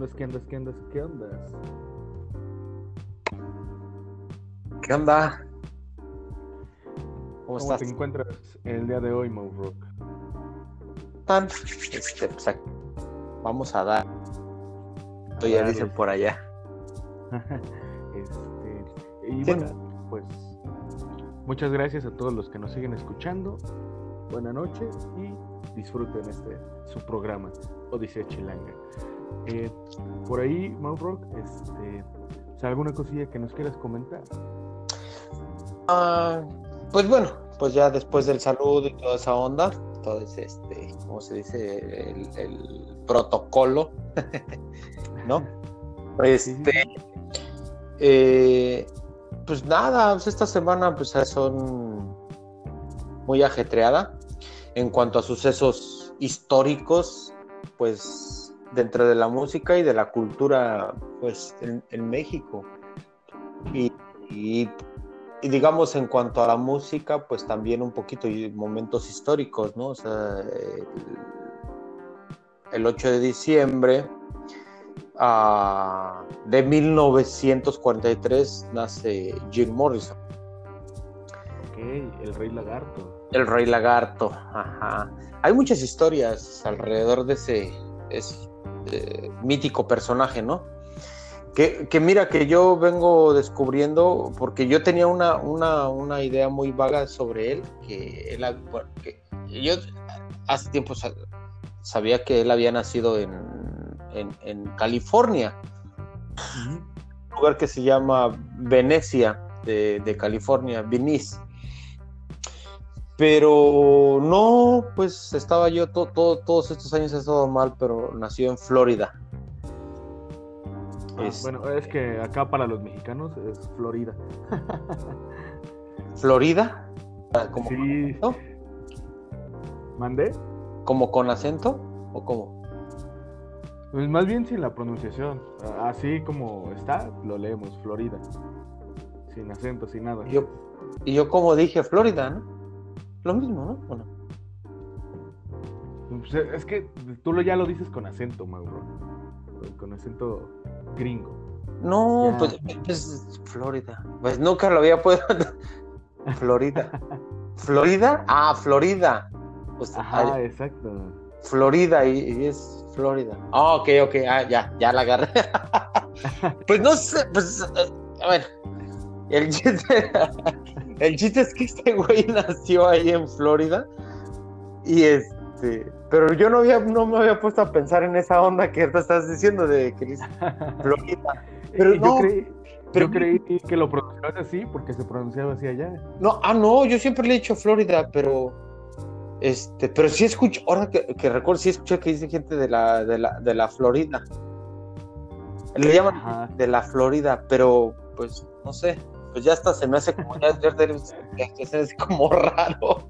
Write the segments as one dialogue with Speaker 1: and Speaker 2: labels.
Speaker 1: andas? ¿Qué andas? ¿Qué? ¿Qué andas?
Speaker 2: ¿Qué onda?
Speaker 1: ¿Cómo, estás? te encuentras el día de hoy, Mo Rock?
Speaker 2: Este, pues, vamos a dar. Ya dicen por allá.
Speaker 1: este, y bueno, pues muchas gracias a todos los que nos siguen escuchando. Buenas noches y disfruten este su programa, Odisea Chilanga. Eh, por ahí, Rock, este, ¿alguna cosilla que nos quieras comentar?
Speaker 2: Ah, pues bueno, pues ya después del saludo y toda esa onda, todo ese, este, ¿cómo se dice? El, protocolo, ¿no? Este, eh, pues nada, pues esta semana pues son muy ajetreada en cuanto a sucesos históricos, pues dentro de la música y de la cultura, pues en, México. Y, digamos en cuanto a la música, pues también un poquito y momentos históricos, ¿no? O sea, el, 8 de diciembre ah, de 1943 nace Jim Morrison.
Speaker 1: Ok, el rey lagarto.
Speaker 2: El Rey Lagarto, ajá. Hay muchas historias alrededor de ese, eh, mítico personaje, ¿no? Que, mira, que yo vengo descubriendo, porque yo tenía una, una, idea muy vaga sobre él, que él, yo hace tiempo sabía que él había nacido en, en, California, un lugar que se llama Venecia, de, de California, Venice. Pero no, pues estaba yo todos estos años he estado mal, pero nació en Florida.
Speaker 1: Ah, bueno, es que acá para los mexicanos es Florida.
Speaker 2: ¿Florida?
Speaker 1: ¿Como sí. ¿Mandé?
Speaker 2: ¿Como con acento o cómo?
Speaker 1: Pues más bien sin la pronunciación. Así como está, lo leemos, Florida. Sin acento, sin nada.
Speaker 2: Yo, y yo como dije Florida, ¿no? Lo mismo, ¿no? ¿O no?
Speaker 1: Pues, es que tú ya lo dices con acento, Mauro. Con acento gringo.
Speaker 2: No, pues es Florida. Pues nunca lo había podido. Florida. ¿Florida? Ah, Florida.
Speaker 1: Pues, Ajá, exacto.
Speaker 2: Florida y, es Florida. Ah, ok, ok, ah, ya, ya la agarré. pues no sé, pues, eh, a ver, el chiste, el chiste es que este güey nació ahí en Florida y este, pero yo no había, no me había puesto a pensar en esa onda que estás diciendo de que Florida.
Speaker 1: Pero yo creí, pero yo creí que lo pronunciabas así porque se pronunciaba así allá.
Speaker 2: No, ah, no, yo siempre le he dicho Florida, pero este, pero sí escucho, ahora que, recuerdo, sí escuché que dice gente de la, de la, de la Florida. Le llaman de la Florida, pero pues no sé pues ya hasta se me hace como ya, ya, se hace como raro.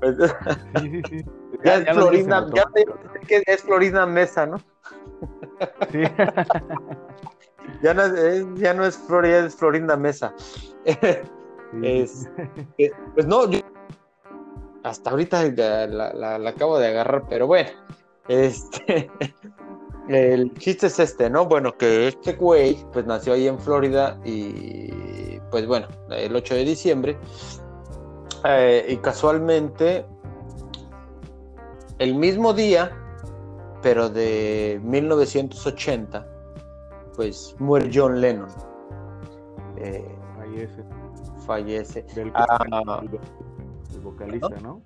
Speaker 2: Pues, sí, sí, sí. Ya, es Florina, ya que es Florina Mesa, ¿no? Sí. ya, no es, ya no es Florida, es Florinda Mesa. es, eh, pues no, yo hasta ahorita la, la, la, acabo de agarrar, pero bueno, este, el chiste es este, ¿no? Bueno, que este güey, pues nació ahí en Florida y pues bueno, el 8 de diciembre. Eh, y casualmente, el mismo día, pero de 1980, pues muere John Lennon.
Speaker 1: Eh, fallece.
Speaker 2: Fallece.
Speaker 1: Ah, el vocalista, ¿no?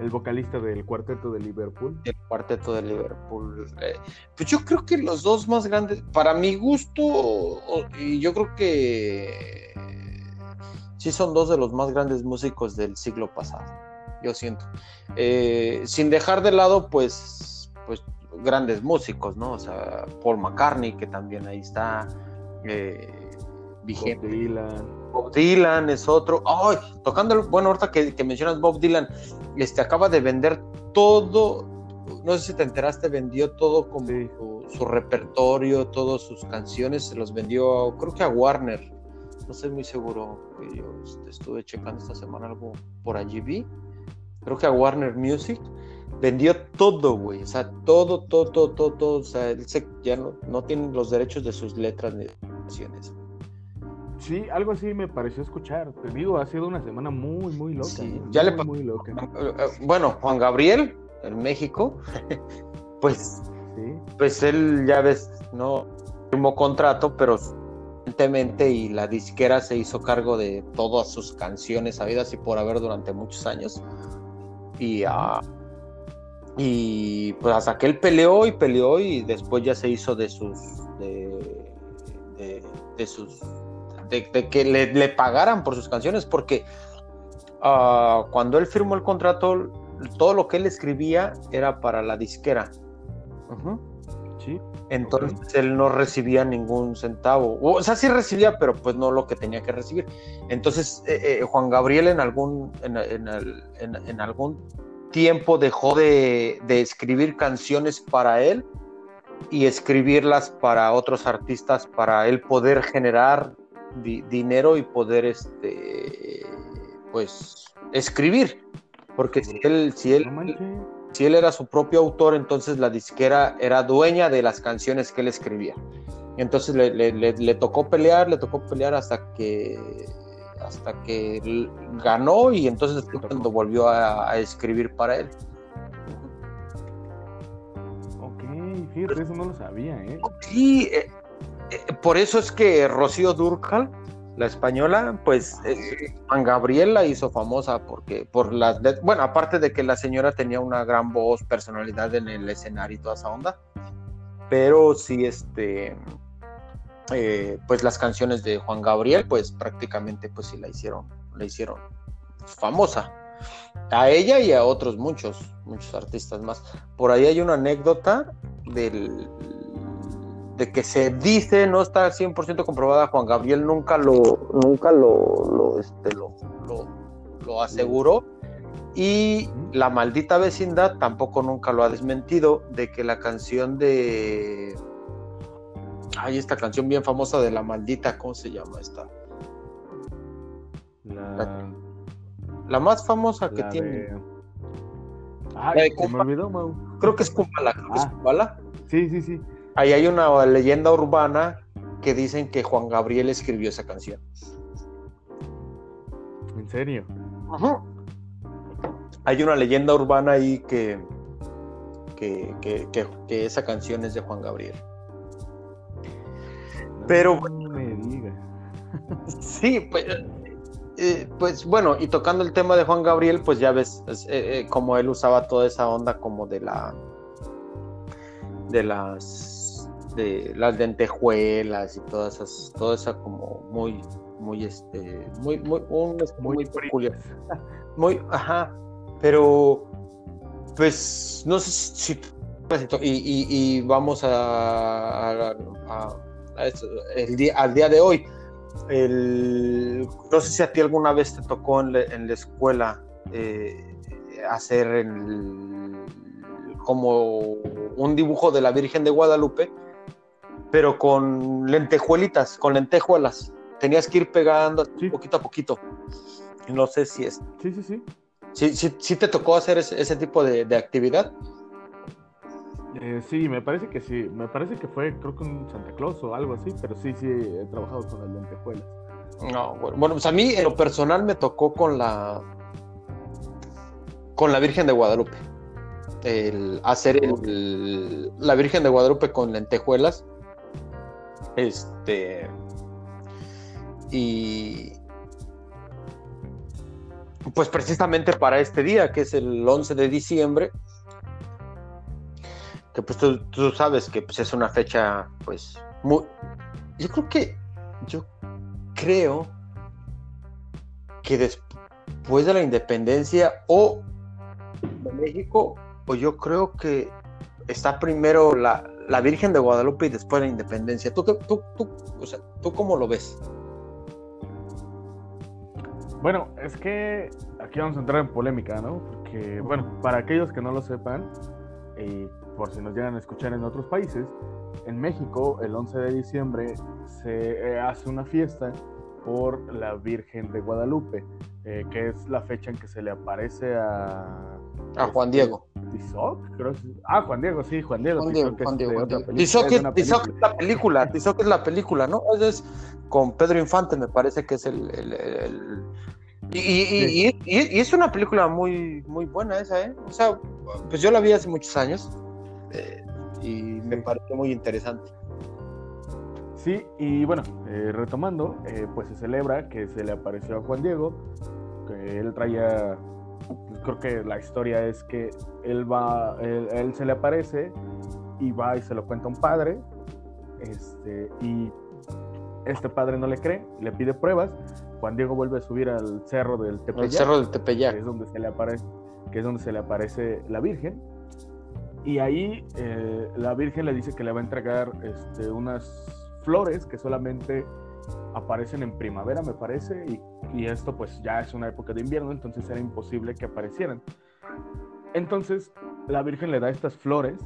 Speaker 1: El vocalista del cuarteto de Liverpool.
Speaker 2: El cuarteto de Liverpool. Eh, pues yo creo que los dos más grandes, para mi gusto, y yo creo que sí son dos de los más grandes músicos del siglo pasado, yo siento. Eh, sin dejar de lado, pues, pues, grandes músicos, ¿no? O sea, Paul McCartney, que también ahí está. Eh, vigente.
Speaker 1: Bob Dylan.
Speaker 2: Bob Dylan es otro. ¡Ay! tocando, bueno, ahorita que, que, mencionas Bob Dylan, este acaba de vender todo. No sé si te enteraste, vendió todo como su, repertorio, todas sus canciones, se los vendió, creo que a Warner. No estoy muy seguro. Yo este, estuve checando esta semana algo por allí vi. Creo que a Warner Music vendió todo, güey. O sea, todo, todo, todo, todo, todo. O sea, él ya no, no tiene los derechos de sus letras ni canciones.
Speaker 1: Sí, algo así me pareció escuchar. Te digo, ha sido una semana muy, muy loca. Sí,
Speaker 2: ya le muy loca. Bueno, Juan Gabriel, en México, pues, ¿Sí? pues él ya ves, no firmó contrato, pero y la disquera se hizo cargo de todas sus canciones habidas y por haber durante muchos años. Y, uh, y pues hasta que él peleó y peleó y después ya se hizo de sus de, de, sus de, que le, pagaran por sus canciones porque uh, cuando él firmó el contrato todo lo que él escribía era para la disquera.
Speaker 1: Sí.
Speaker 2: Entonces él no recibía ningún centavo. O sea, sí recibía, pero pues no lo que tenía que recibir. Entonces eh, eh, Juan Gabriel en algún, en, algún tiempo dejó de, escribir canciones para él y escribirlas para otros artistas para él poder generar dinero y poder este pues escribir. Porque si él, si él, si él era su propio autor, entonces la disquera era dueña de las canciones que él escribía. Entonces le, tocó pelear, le tocó pelear hasta que hasta que ganó y entonces cuando volvió a, escribir para él.
Speaker 1: Ok, fíjate, eso no lo sabía, ¿eh?
Speaker 2: Sí, eh, por eso es que Rocío Durcal la española, pues eh, Juan Gabriel la hizo famosa porque por las bueno, aparte de que la señora tenía una gran voz, personalidad en el escenario y toda esa onda, pero sí este eh, pues las canciones de Juan Gabriel, pues prácticamente pues sí la hicieron, la hicieron famosa. A ella y a otros muchos, muchos artistas más. Por ahí hay una anécdota del de que se dice, no está 100% comprobada, Juan Gabriel nunca lo, nunca lo, lo, este, lo, lo, aseguró. Y la maldita vecindad tampoco nunca lo ha desmentido de que la canción de... Ay, esta canción bien famosa de la maldita, ¿cómo se llama esta? La, más famosa que tiene.
Speaker 1: Ay, me olvidó,
Speaker 2: Creo que es Kumbala.
Speaker 1: Ah. Sí, sí, sí.
Speaker 2: Ahí hay una leyenda urbana que dicen que Juan Gabriel escribió esa canción.
Speaker 1: ¿En serio?
Speaker 2: Hay una leyenda urbana ahí que, que, esa canción es de Juan Gabriel. Pero.
Speaker 1: No me diga.
Speaker 2: sí, pues, eh, pues bueno, y tocando el tema de Juan Gabriel, pues ya ves eh, eh, como él usaba toda esa onda como de la. de las de las lentejuelas y todas esas, toda esa como muy, muy, este, muy, muy, un, muy, peculiar. Muy, ajá, pero pues no sé si y, y, vamos a, a, el día, al día de hoy. El, no sé si a ti alguna vez te tocó en, en la escuela eh, hacer el, como un dibujo de la Virgen de Guadalupe pero con lentejuelitas, con lentejuelas. Tenías que ir pegando poquito a poquito. No sé si es.
Speaker 1: Sí, sí, sí.
Speaker 2: ¿Sí, sí, te tocó hacer ese, tipo de, actividad?
Speaker 1: Eh, sí, me parece que sí. Me parece que fue, creo que un Santa Claus o algo así, pero sí, sí, he trabajado con las lentejuelas.
Speaker 2: No, bueno, bueno, pues a mí en lo personal me tocó con la con la Virgen de Guadalupe. El hacer el, la Virgen de Guadalupe con lentejuelas este. Y. Pues precisamente para este día, que es el 11 de diciembre, que pues tú, sabes que pues, es una fecha, pues, muy. Yo creo que. Yo creo que después de la independencia o de México, o yo creo que está primero la, la Virgen de Guadalupe y después la independencia. ¿Tú, tú, tú, o sea, ¿tú cómo lo ves?
Speaker 1: Bueno, es que aquí vamos a entrar en polémica, ¿no? Porque, bueno, para aquellos que no lo sepan, y por si nos llegan a escuchar en otros países, en México el 11 de diciembre se eh, hace una fiesta por la Virgen de Guadalupe, eh, que es la fecha en que se le aparece a...
Speaker 2: A Juan Diego.
Speaker 1: Tizoc, creo. Ah, Juan Diego, sí, Juan Diego.
Speaker 2: Juan Diego, Tizoc, Juan Diego, es, Tizoc, es, Tizoc es, la película, Tizoc es la película, ¿no? Es, con Pedro Infante, me parece que es el... el, el... Y, y, sí. y, y, es una película muy, muy buena esa, ¿eh? O sea, pues yo la vi hace muchos años eh, y me pareció muy interesante.
Speaker 1: Sí, y bueno, eh, retomando, eh, pues se celebra que se le apareció a Juan Diego, que él traía, creo que la historia es que él va, él, él, se le aparece y va y se lo cuenta a un padre, este, y este padre no le cree, le pide pruebas, Juan Diego vuelve a subir al cerro del Tepeyac,
Speaker 2: el cerro del Tepeyac,
Speaker 1: que es donde se le aparece, que es donde se le aparece la Virgen, y ahí eh, la Virgen le dice que le va a entregar este, unas flores que solamente aparecen en primavera, me parece, y, y, esto pues ya es una época de invierno, entonces era imposible que aparecieran. Entonces la Virgen le da estas flores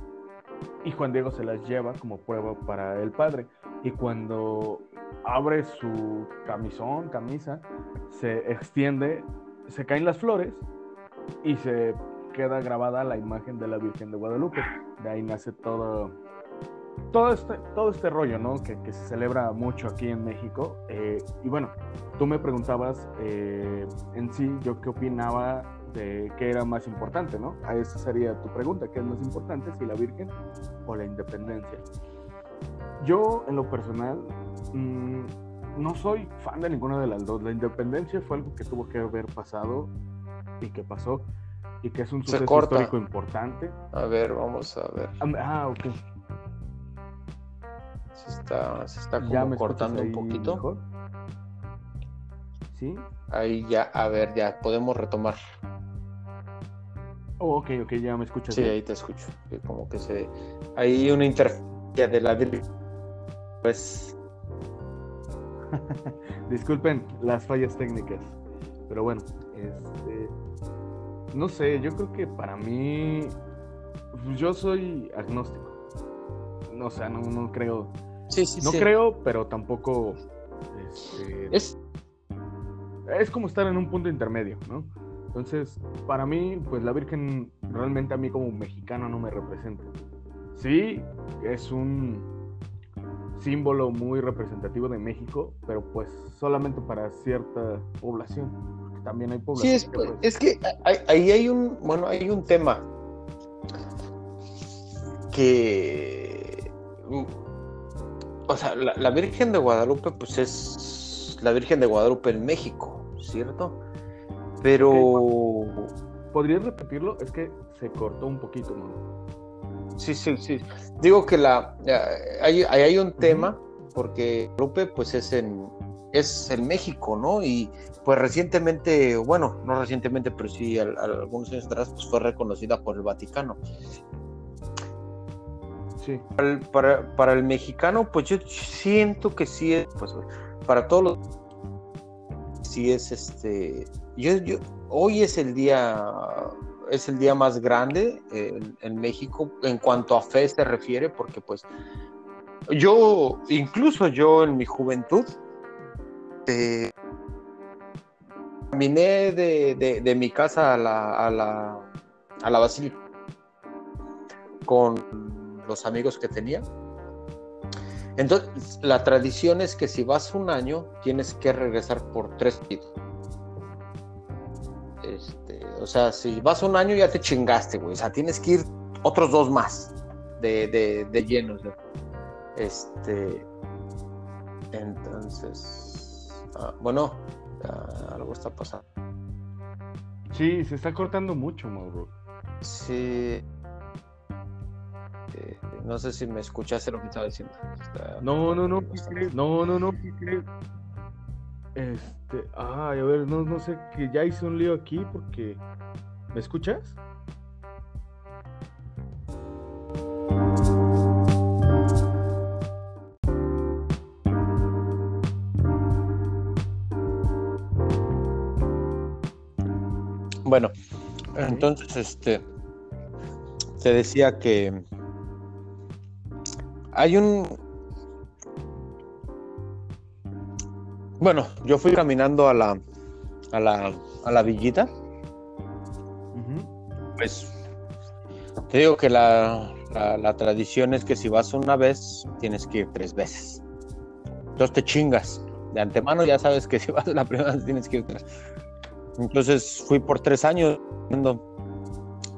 Speaker 1: y Juan Diego se las lleva como prueba para el padre. Y cuando abre su camisón, camisa, se extiende, se caen las flores y se queda grabada la imagen de la Virgen de Guadalupe. De ahí nace todo todo este, todo este rollo, ¿no? Que, que, se celebra mucho aquí en México. Eh, y bueno, tú me preguntabas eh, en sí, yo qué opinaba de qué era más importante, ¿no? A esa sería tu pregunta, ¿qué es más importante, si la Virgen o la independencia? Yo, en lo personal, mmm, no soy fan de ninguna de las dos. La independencia fue algo que tuvo que haber pasado y que pasó y que es un suceso histórico importante.
Speaker 2: A ver, vamos a ver.
Speaker 1: Ah, ok
Speaker 2: se está, se está como cortando un poquito. Mejor?
Speaker 1: ¿Sí?
Speaker 2: Ahí ya, a ver, ya podemos retomar.
Speaker 1: Oh, ok, ok, ya me escuchas.
Speaker 2: Sí, bien. ahí te escucho. Como que se. Hay una interferencia de la. Pues.
Speaker 1: Disculpen las fallas técnicas. Pero bueno, este. No sé, yo creo que para mí. Yo soy agnóstico. O sea, no, no creo
Speaker 2: Sí, sí,
Speaker 1: no
Speaker 2: sí.
Speaker 1: creo, pero tampoco. Este,
Speaker 2: es...
Speaker 1: es como estar en un punto intermedio, ¿no? Entonces, para mí, pues la Virgen realmente a mí como mexicano no me representa. Sí, es un símbolo muy representativo de México, pero pues solamente para cierta población. Porque también hay población.
Speaker 2: Sí, es, que, pues... es que ahí hay un, bueno, hay un tema que o sea, la, la, Virgen de Guadalupe, pues es la Virgen de Guadalupe en México, ¿cierto? Pero.
Speaker 1: ¿Podrías repetirlo? Es que se cortó un poquito, ¿no?
Speaker 2: Sí, sí, sí. Digo que la hay, hay un tema, porque Guadalupe, pues es en, es en México, ¿no? Y pues recientemente, bueno, no recientemente, pero sí al, al, algunos años atrás, pues fue reconocida por el Vaticano. Para, el, para, el mexicano, pues yo siento que sí es, pues para todos los sí es este yo, yo hoy es el día es el día más grande en, en, México en cuanto a fe se refiere porque pues yo incluso yo en mi juventud eh, caminé de, de, de, mi casa a la a la, a la basílica con los amigos que tenía. Entonces, la tradición es que si vas un año, tienes que regresar por tres este, O sea, si vas un año ya te chingaste, güey. O sea, tienes que ir otros dos más de, de, de llenos. ¿no? Este. Entonces. Ah, bueno, ah, algo está pasando.
Speaker 1: Sí, se está cortando mucho, Mauro.
Speaker 2: Sí. Eh, no sé si me escuchaste lo que estaba diciendo. Está...
Speaker 1: No, no, no, no, no, no. Este, ay, a ver, no, no sé, que ya hice un lío aquí porque. ¿Me escuchas?
Speaker 2: Bueno, entonces, este, te decía que hay un... Bueno, yo fui caminando a la, a la, a la villita. Uh -huh. Pues Te digo que la, la, tradición es que si vas una vez, tienes que ir tres veces. Entonces te chingas. De antemano ya sabes que si vas la primera vez tienes que ir tres. Entonces fui por tres años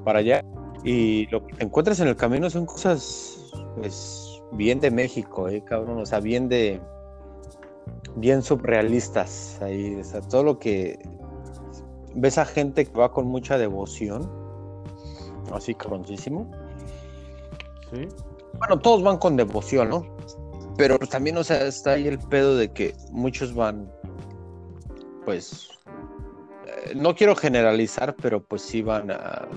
Speaker 2: para allá y lo que te encuentras en el camino son cosas pues bien de México, eh, cabrón, o sea, bien de bien surrealistas ahí, o sea, todo lo que ves a gente que va con mucha devoción, así cabroncísimo.
Speaker 1: Sí.
Speaker 2: Bueno, todos van con devoción, ¿no? Pero también, o sea, está ahí el pedo de que muchos van, pues, eh, no quiero generalizar, pero pues sí van a,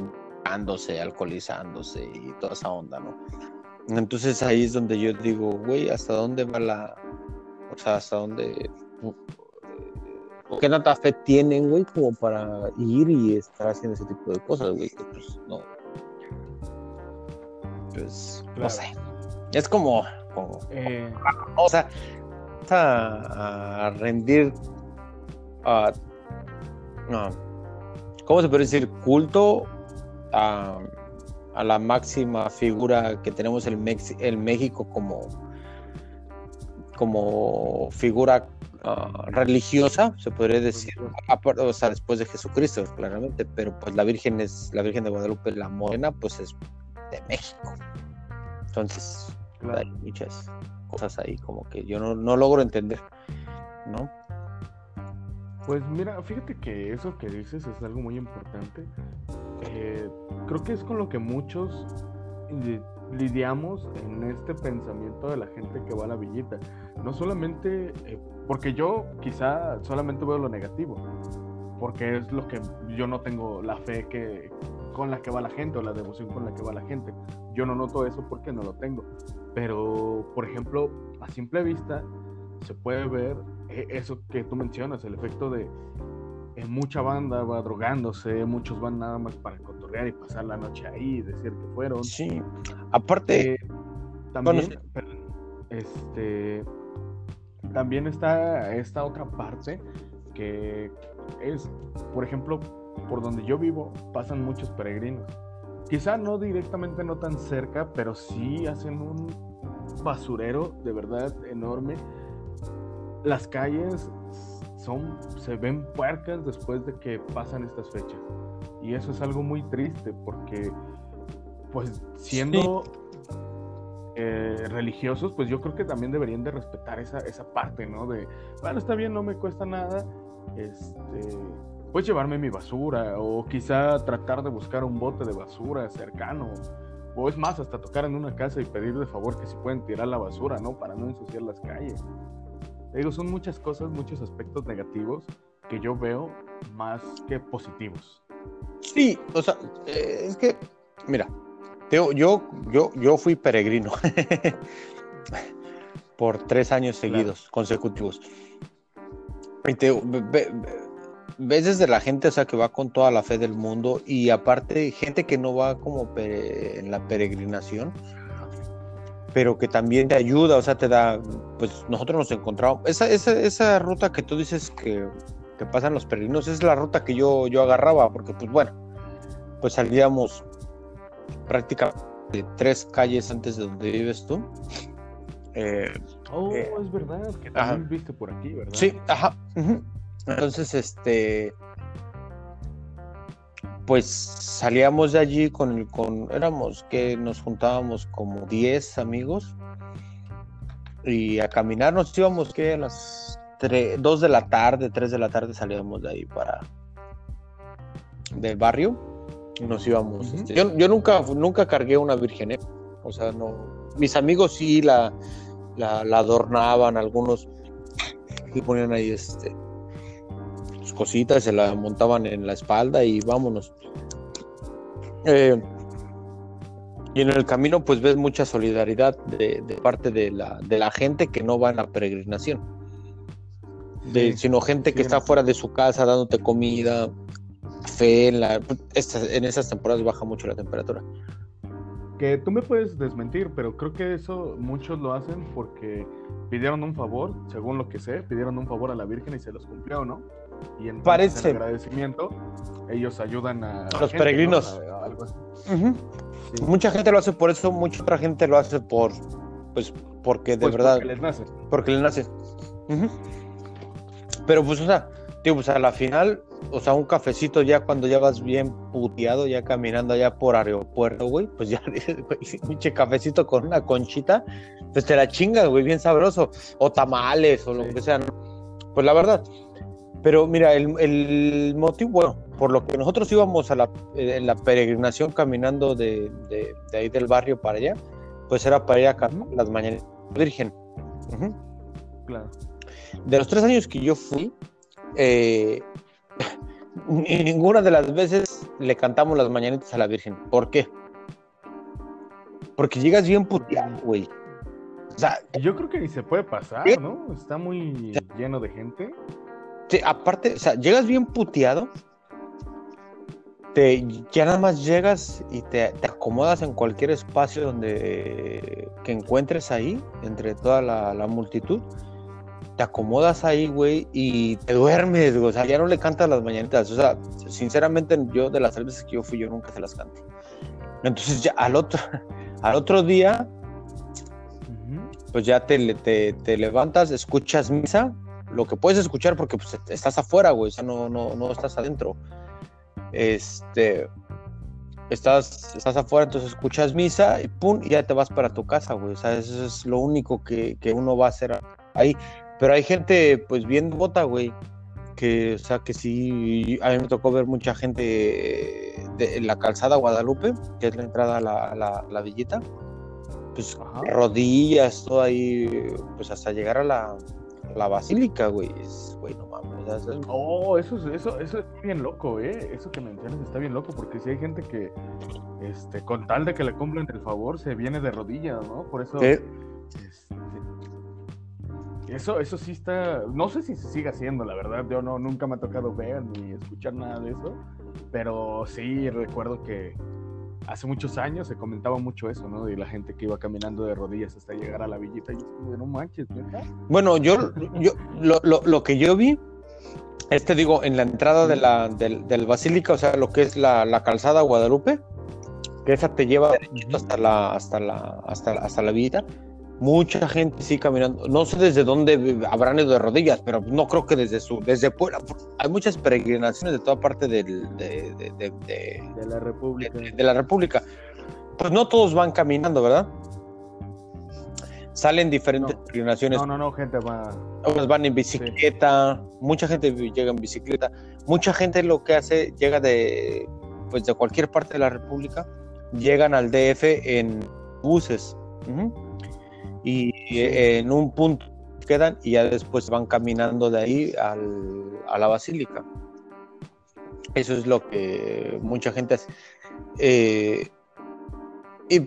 Speaker 2: alcoholizándose y toda esa onda, ¿no? Entonces ahí es donde yo digo, güey, ¿hasta dónde va la... O sea, ¿hasta dónde... ¿Qué tanta fe tienen, güey, como para ir y estar haciendo ese tipo de cosas, güey? Pues no. Pues, no sé. Es como... Eh. O sea, a, a rendir... A, no, ¿Cómo se puede decir? Culto a, la máxima figura que tenemos en el México como, como figura ah, religiosa, se podría decir, o sea, después de Jesucristo, claramente, pero pues la Virgen es, la Virgen de Guadalupe, la morena, pues es de México. Entonces, hay muchas cosas ahí como que yo no, no logro entender, ¿no?
Speaker 1: Pues mira, fíjate que eso que dices es algo muy importante. Eh, creo que es con lo que muchos lidiamos en este pensamiento de la gente que va a la villita. No solamente, eh, porque yo quizá solamente veo lo negativo, porque es lo que yo no tengo la fe que con la que va la gente o la devoción con la que va la gente. Yo no noto eso porque no lo tengo. Pero, por ejemplo, a simple vista se puede ver e, eso que tú mencionas, el efecto de en mucha banda va drogándose, muchos van nada más para cotorrear y pasar la noche ahí, decir que fueron.
Speaker 2: Sí, aparte.
Speaker 1: Eh, también, este, también está esta otra parte que es, por ejemplo, por donde yo vivo pasan muchos peregrinos. Quizá no directamente, no tan cerca, pero sí hacen un basurero de verdad enorme las calles son, se ven puercas después de que pasan estas fechas. Y eso es algo muy triste porque, pues, siendo eh, religiosos, pues yo creo que también deberían de respetar esa, esa parte, ¿no? De, bueno, está bien, no me cuesta nada, este, pues llevarme mi basura o quizá tratar de buscar un bote de basura cercano. O es más, hasta tocar en una casa y pedir de favor que si pueden tirar la basura, ¿no? Para no ensuciar las calles digo, son muchas cosas, muchos aspectos negativos que yo veo más que positivos.
Speaker 2: Sí, o sea, eh, es que, mira, yo, yo, yo fui peregrino por tres años seguidos, consecutivos. Y te, ves desde la gente, o sea, que va con toda la fe del mundo y aparte gente que no va como en la peregrinación pero que también te ayuda, o sea, te da, pues nosotros nos encontramos, esa, esa, esa ruta que tú dices que, que, pasan los peregrinos, es la ruta que yo, yo agarraba, porque pues bueno, pues salíamos prácticamente tres calles antes de donde vives tú.
Speaker 1: Eh, oh, eh, es verdad, que también viste por aquí, ¿verdad?
Speaker 2: Sí, ajá. Entonces, este, pues salíamos de allí con, con éramos que nos juntábamos como 10 amigos y a caminar nos íbamos que a las 2 de la tarde, 3 de la tarde salíamos de ahí para del barrio y nos íbamos. Este, yo, yo, nunca, nunca cargué una virgen, ¿eh? o sea, no, mis amigos sí la, la, adornaban, algunos y ponían ahí este cositas, se la montaban en la espalda y vámonos. Eh, y en el camino pues ves mucha solidaridad de, parte de la, de la, gente que no va la peregrinación, de, sino gente que está fuera de su casa dándote comida, fe, en, la, en esas temporadas baja mucho la temperatura.
Speaker 1: Que tú me puedes desmentir, pero creo que eso muchos lo hacen porque pidieron un favor, según lo que sé, pidieron un favor a la Virgen y se los cumplió, ¿no? Y en
Speaker 2: Parece.
Speaker 1: agradecimiento ellos ayudan a,
Speaker 2: los peregrinos. Mucha gente lo hace por eso, mucha otra gente lo hace por, pues, porque de pues verdad.
Speaker 1: Porque les nace.
Speaker 2: Porque les nace. Pero pues, o sea, tío, pues a la final, o sea, un cafecito ya cuando ya vas bien puteado, ya caminando allá por aeropuerto, güey, pues ya, un pinche cafecito con una conchita, pues te la chingas, güey, bien sabroso. O tamales, o lo que sea, Pues la verdad. Pero mira, el, motivo, bueno, por lo que nosotros íbamos a la, eh, en la peregrinación caminando de, de, ahí del barrio para allá, pues era para ir a las mañanas Virgen.
Speaker 1: Claro.
Speaker 2: De los tres años que yo fui, eh, ninguna de las veces le cantamos las mañanitas a la Virgen. ¿Por qué? Porque llegas bien puteado, güey.
Speaker 1: O sea, yo creo que ni se puede pasar, ¿no? Está muy lleno de gente.
Speaker 2: Aparte, o sea, llegas bien puteado. Te, ya nada más llegas y te, acomodas en cualquier espacio donde que encuentres ahí, entre toda la multitud te acomodas ahí, güey, y te duermes, güey. O sea, ya no le cantas las mañanitas. O sea, sinceramente, yo de las veces que yo fui, yo nunca se las canté. Entonces, ya al otro, al otro día, pues ya te, te, levantas, escuchas misa, lo que puedes escuchar porque pues, estás afuera, güey, o sea, no, no, no estás adentro. Este, estás, estás afuera, entonces escuchas misa y pum, y ya te vas para tu casa, güey. O sea, eso es lo único que, que uno va a hacer ahí. Pero hay gente, pues, bien bota, güey. Que, o sea, que sí, a mí me tocó ver mucha gente de, en la calzada Guadalupe, que es la entrada a la, la, villita. Pues, rodillas, todo ahí, pues, hasta llegar a la, la basílica, güey. Es, güey, no mames.
Speaker 1: Oh, eso, eso, eso es bien loco, ¿eh? Eso que mencionas está bien loco, porque si hay gente que, este, con tal de que le cumplan el favor, se viene de rodillas, ¿no? Por eso... Este, eso, eso sí está, no sé si se sigue haciendo, la verdad, yo no, nunca me ha tocado ver ni escuchar nada de eso, pero sí recuerdo que hace muchos años se comentaba mucho eso, ¿no? De la gente que iba caminando de rodillas hasta llegar a la villita y estuve, no manches,
Speaker 2: Bueno, yo, yo lo, lo, lo, que yo vi, este digo, en la entrada de la, del, del Basílica, o sea, lo que es la, la calzada Guadalupe, que esa te lleva hasta la, hasta la, hasta, hasta la villita mucha gente sí caminando. No sé desde dónde habrán ido de rodillas, pero no creo que desde su, desde Puebla. Hay muchas peregrinaciones de toda parte del, de,
Speaker 1: de, la República.
Speaker 2: De, la República. Pues no todos van caminando, ¿verdad? Salen diferentes peregrinaciones.
Speaker 1: No, no, no, gente va.
Speaker 2: van en bicicleta, mucha gente llega en bicicleta. Mucha gente lo que hace, llega de, pues de cualquier parte de la República, llegan al DF en buses y en un punto quedan y ya después van caminando de ahí a la basílica. Eso es lo que mucha gente hace. Eh, y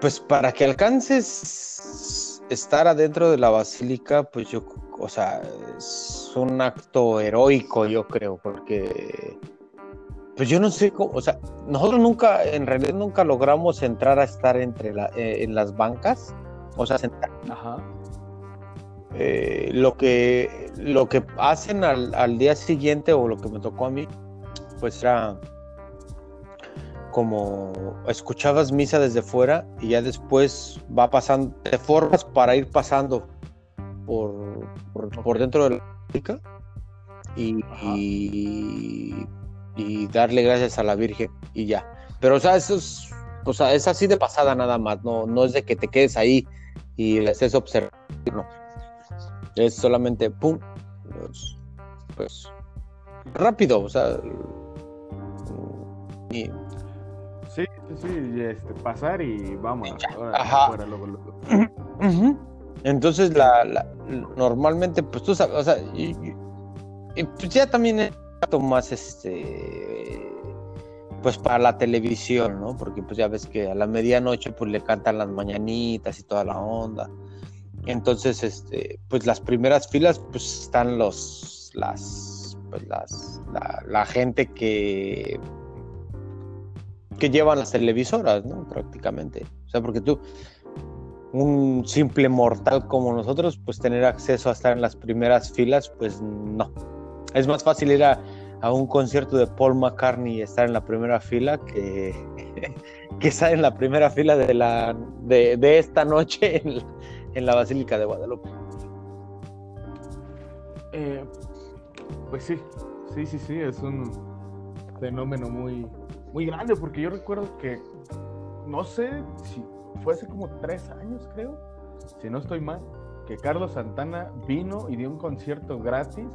Speaker 2: pues para que alcances estar adentro de la basílica, pues yo, o sea, es un acto heroico, yo creo, porque pues yo no sé cómo, o sea, nosotros nunca, en realidad nunca logramos entrar a estar entre eh, en las bancas o sea, sentar. Ajá. Eh, lo, que, lo que hacen al, día siguiente o lo que me tocó a mí, pues era como escuchabas misa desde fuera y ya después va pasando, te formas para ir pasando por, por, dentro de la música y, y, darle gracias a la Virgen y ya. Pero o sea, eso es, o sea, es así de pasada nada más, no, no es de que te quedes ahí y el exceso observar, no. Es solamente pum, pues, pues, rápido, o sea.
Speaker 1: Y, sí, sí, sí, este, pasar y vamos.
Speaker 2: Ajá. Entonces, la, normalmente, pues tú sabes, o sea, y, pues ya también es más este pues para la televisión, ¿no? Porque pues ya ves que a la medianoche pues le cantan las mañanitas y toda la onda. Entonces, este, pues las primeras filas pues están los, las, pues las, la, gente que, que llevan las televisoras, ¿no? Prácticamente. O sea, porque tú, un simple mortal como nosotros, pues tener acceso a estar en las primeras filas, pues no. Es más fácil ir a, un concierto de Paul McCartney y estar en la primera fila que, que estar en la primera fila de, la, de, esta noche en, la Basílica de Guadalupe.
Speaker 1: Eh, pues sí, sí, sí, sí, es un fenómeno muy, muy grande porque yo recuerdo que, no sé si fue hace como tres años, creo, si no estoy mal, que Carlos Santana vino y dio un concierto gratis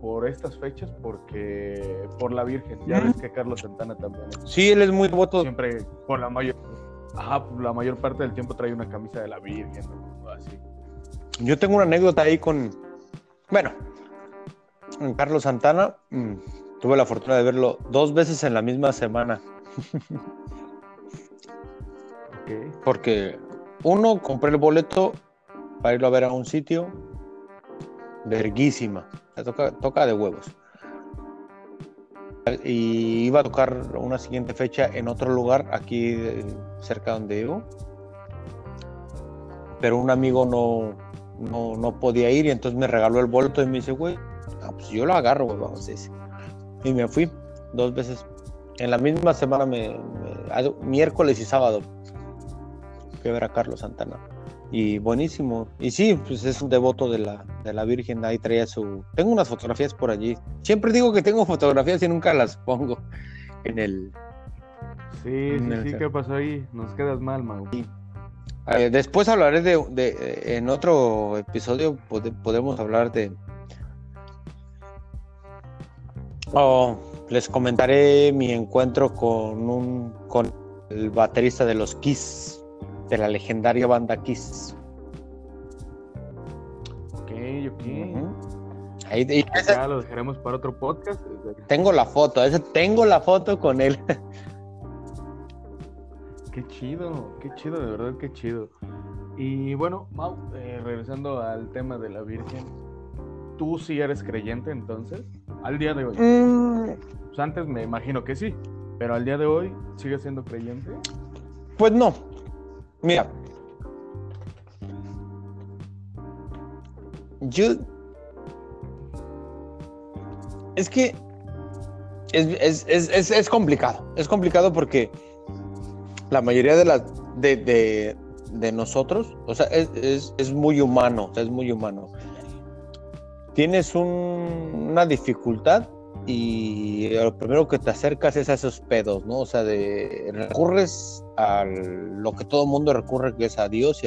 Speaker 1: por estas fechas porque por la Virgen. Ya ves que Carlos Santana también.
Speaker 2: Sí, él es muy devoto.
Speaker 1: Siempre por la mayor ajá, la mayor parte del tiempo trae una camisa de la Virgen así.
Speaker 2: Yo tengo una anécdota ahí con bueno, Carlos Santana mm, tuve la fortuna de verlo dos veces en la misma semana. Porque uno compré el boleto para irlo a ver a un sitio verguísima. Toca, toca de huevos. Y iba a tocar una siguiente fecha en otro lugar, aquí cerca donde vivo. Pero un amigo no, no, podía ir y entonces me regaló el boleto y me dice, güey, pues yo lo agarro, güey, vamos a decir. Y me fui dos veces. En la misma semana, me, miércoles y sábado, fui a ver a Carlos Santana y buenísimo. Y sí, pues es un devoto de la, de la Virgen, ahí traía su... Tengo unas fotografías por allí. Siempre digo que tengo fotografías y nunca las pongo en el...
Speaker 1: Sí, sí, sí, ¿qué pasó ahí? Nos quedas mal, Mau.
Speaker 2: Eh, después hablaré de, de, en otro episodio, podemos hablar de... Oh, les comentaré mi encuentro con un con el baterista de los Kiss de la legendaria banda Kiss.
Speaker 1: Ok, ok. Ahí, ya lo dejaremos para otro podcast.
Speaker 2: Tengo la foto, ese, tengo la foto con él.
Speaker 1: Qué chido, qué chido, de verdad, qué chido. Y bueno, Mau, eh, regresando al tema de la Virgen, ¿tú sí eres creyente entonces? Al día de hoy. Mm. Pues antes me imagino que sí, pero al día de hoy, ¿sigues siendo creyente?
Speaker 2: Pues no, Mira. Yo. Es que. Es, complicado. Es complicado porque la mayoría de las. De, nosotros, o sea, es, muy humano. es muy humano. Tienes una dificultad y lo primero que te acercas es a esos pedos, ¿no? O sea, de recurres a lo que todo mundo recurre, que es a Dios.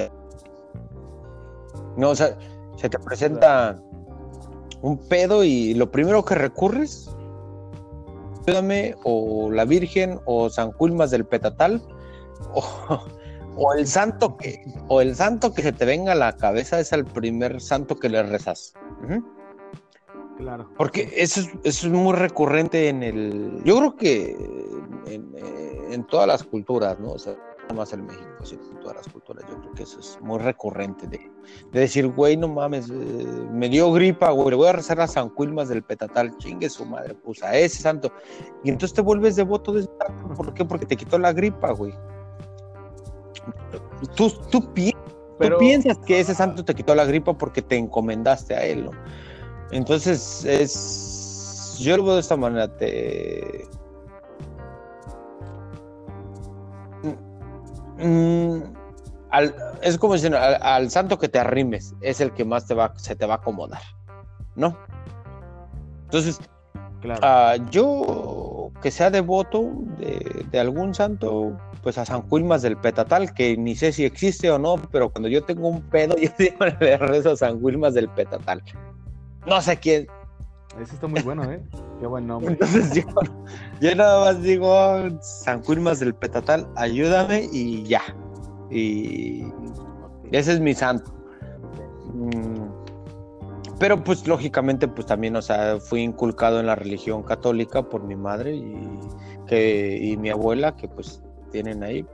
Speaker 2: No, o sea, se te presenta un pedo y lo primero que recurres, ayúdame, o la Virgen, o San Culmas del Petatal, o, el santo que, o el santo que se te venga a la cabeza es el primer santo que le rezas. Porque eso es, muy recurrente en el. Yo creo que en, todas las culturas, ¿no? O sea, más en México, sino en todas las culturas. Yo creo que eso es muy recurrente de, decir, güey, no mames, eh, me dio gripa, güey, le voy a rezar a San Quilmas del Petatal, chingue su madre, pues a ese santo. Y entonces te vuelves devoto de ese santo. ¿Por qué? Porque te quitó la gripa, güey. Tú, tú, piensas que ese santo te quitó la gripa porque te encomendaste a él, ¿no? Entonces, es. Yo lo veo de esta manera. Te. Mm, es como diciendo, al, santo que te arrimes es el que más te va, se te va a acomodar, ¿no? Entonces, claro. Ah, yo que sea devoto de, de, algún santo, pues a San Quilmas del Petatal, que ni sé si existe o no, pero cuando yo tengo un pedo, yo le rezo a San Quilmas del Petatal no sé quién.
Speaker 1: Ese está muy bueno, ¿eh? Qué buen nombre.
Speaker 2: Entonces yo, nada más digo, San Quilmas del Petatal, ayúdame y ya. Y ese es mi santo. Mm, pero pues lógicamente pues también, o sea, fui inculcado en la religión católica por mi madre y, que, y mi abuela, que pues tienen ahí,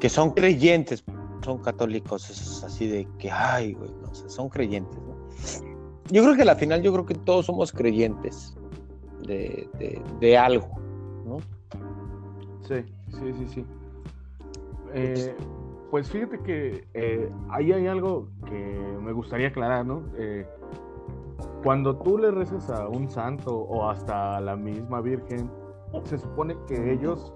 Speaker 2: que son creyentes, son católicos, es así de que, ay, güey, no sé, son creyentes, ¿no? Yo creo que al final yo creo que todos somos creyentes de, algo, ¿no?
Speaker 1: Sí, sí, sí, sí. Eh, pues fíjate que eh, ahí hay algo que me gustaría aclarar, ¿no? Eh, cuando tú le rezas a un santo o hasta a la misma Virgen, se supone que ellos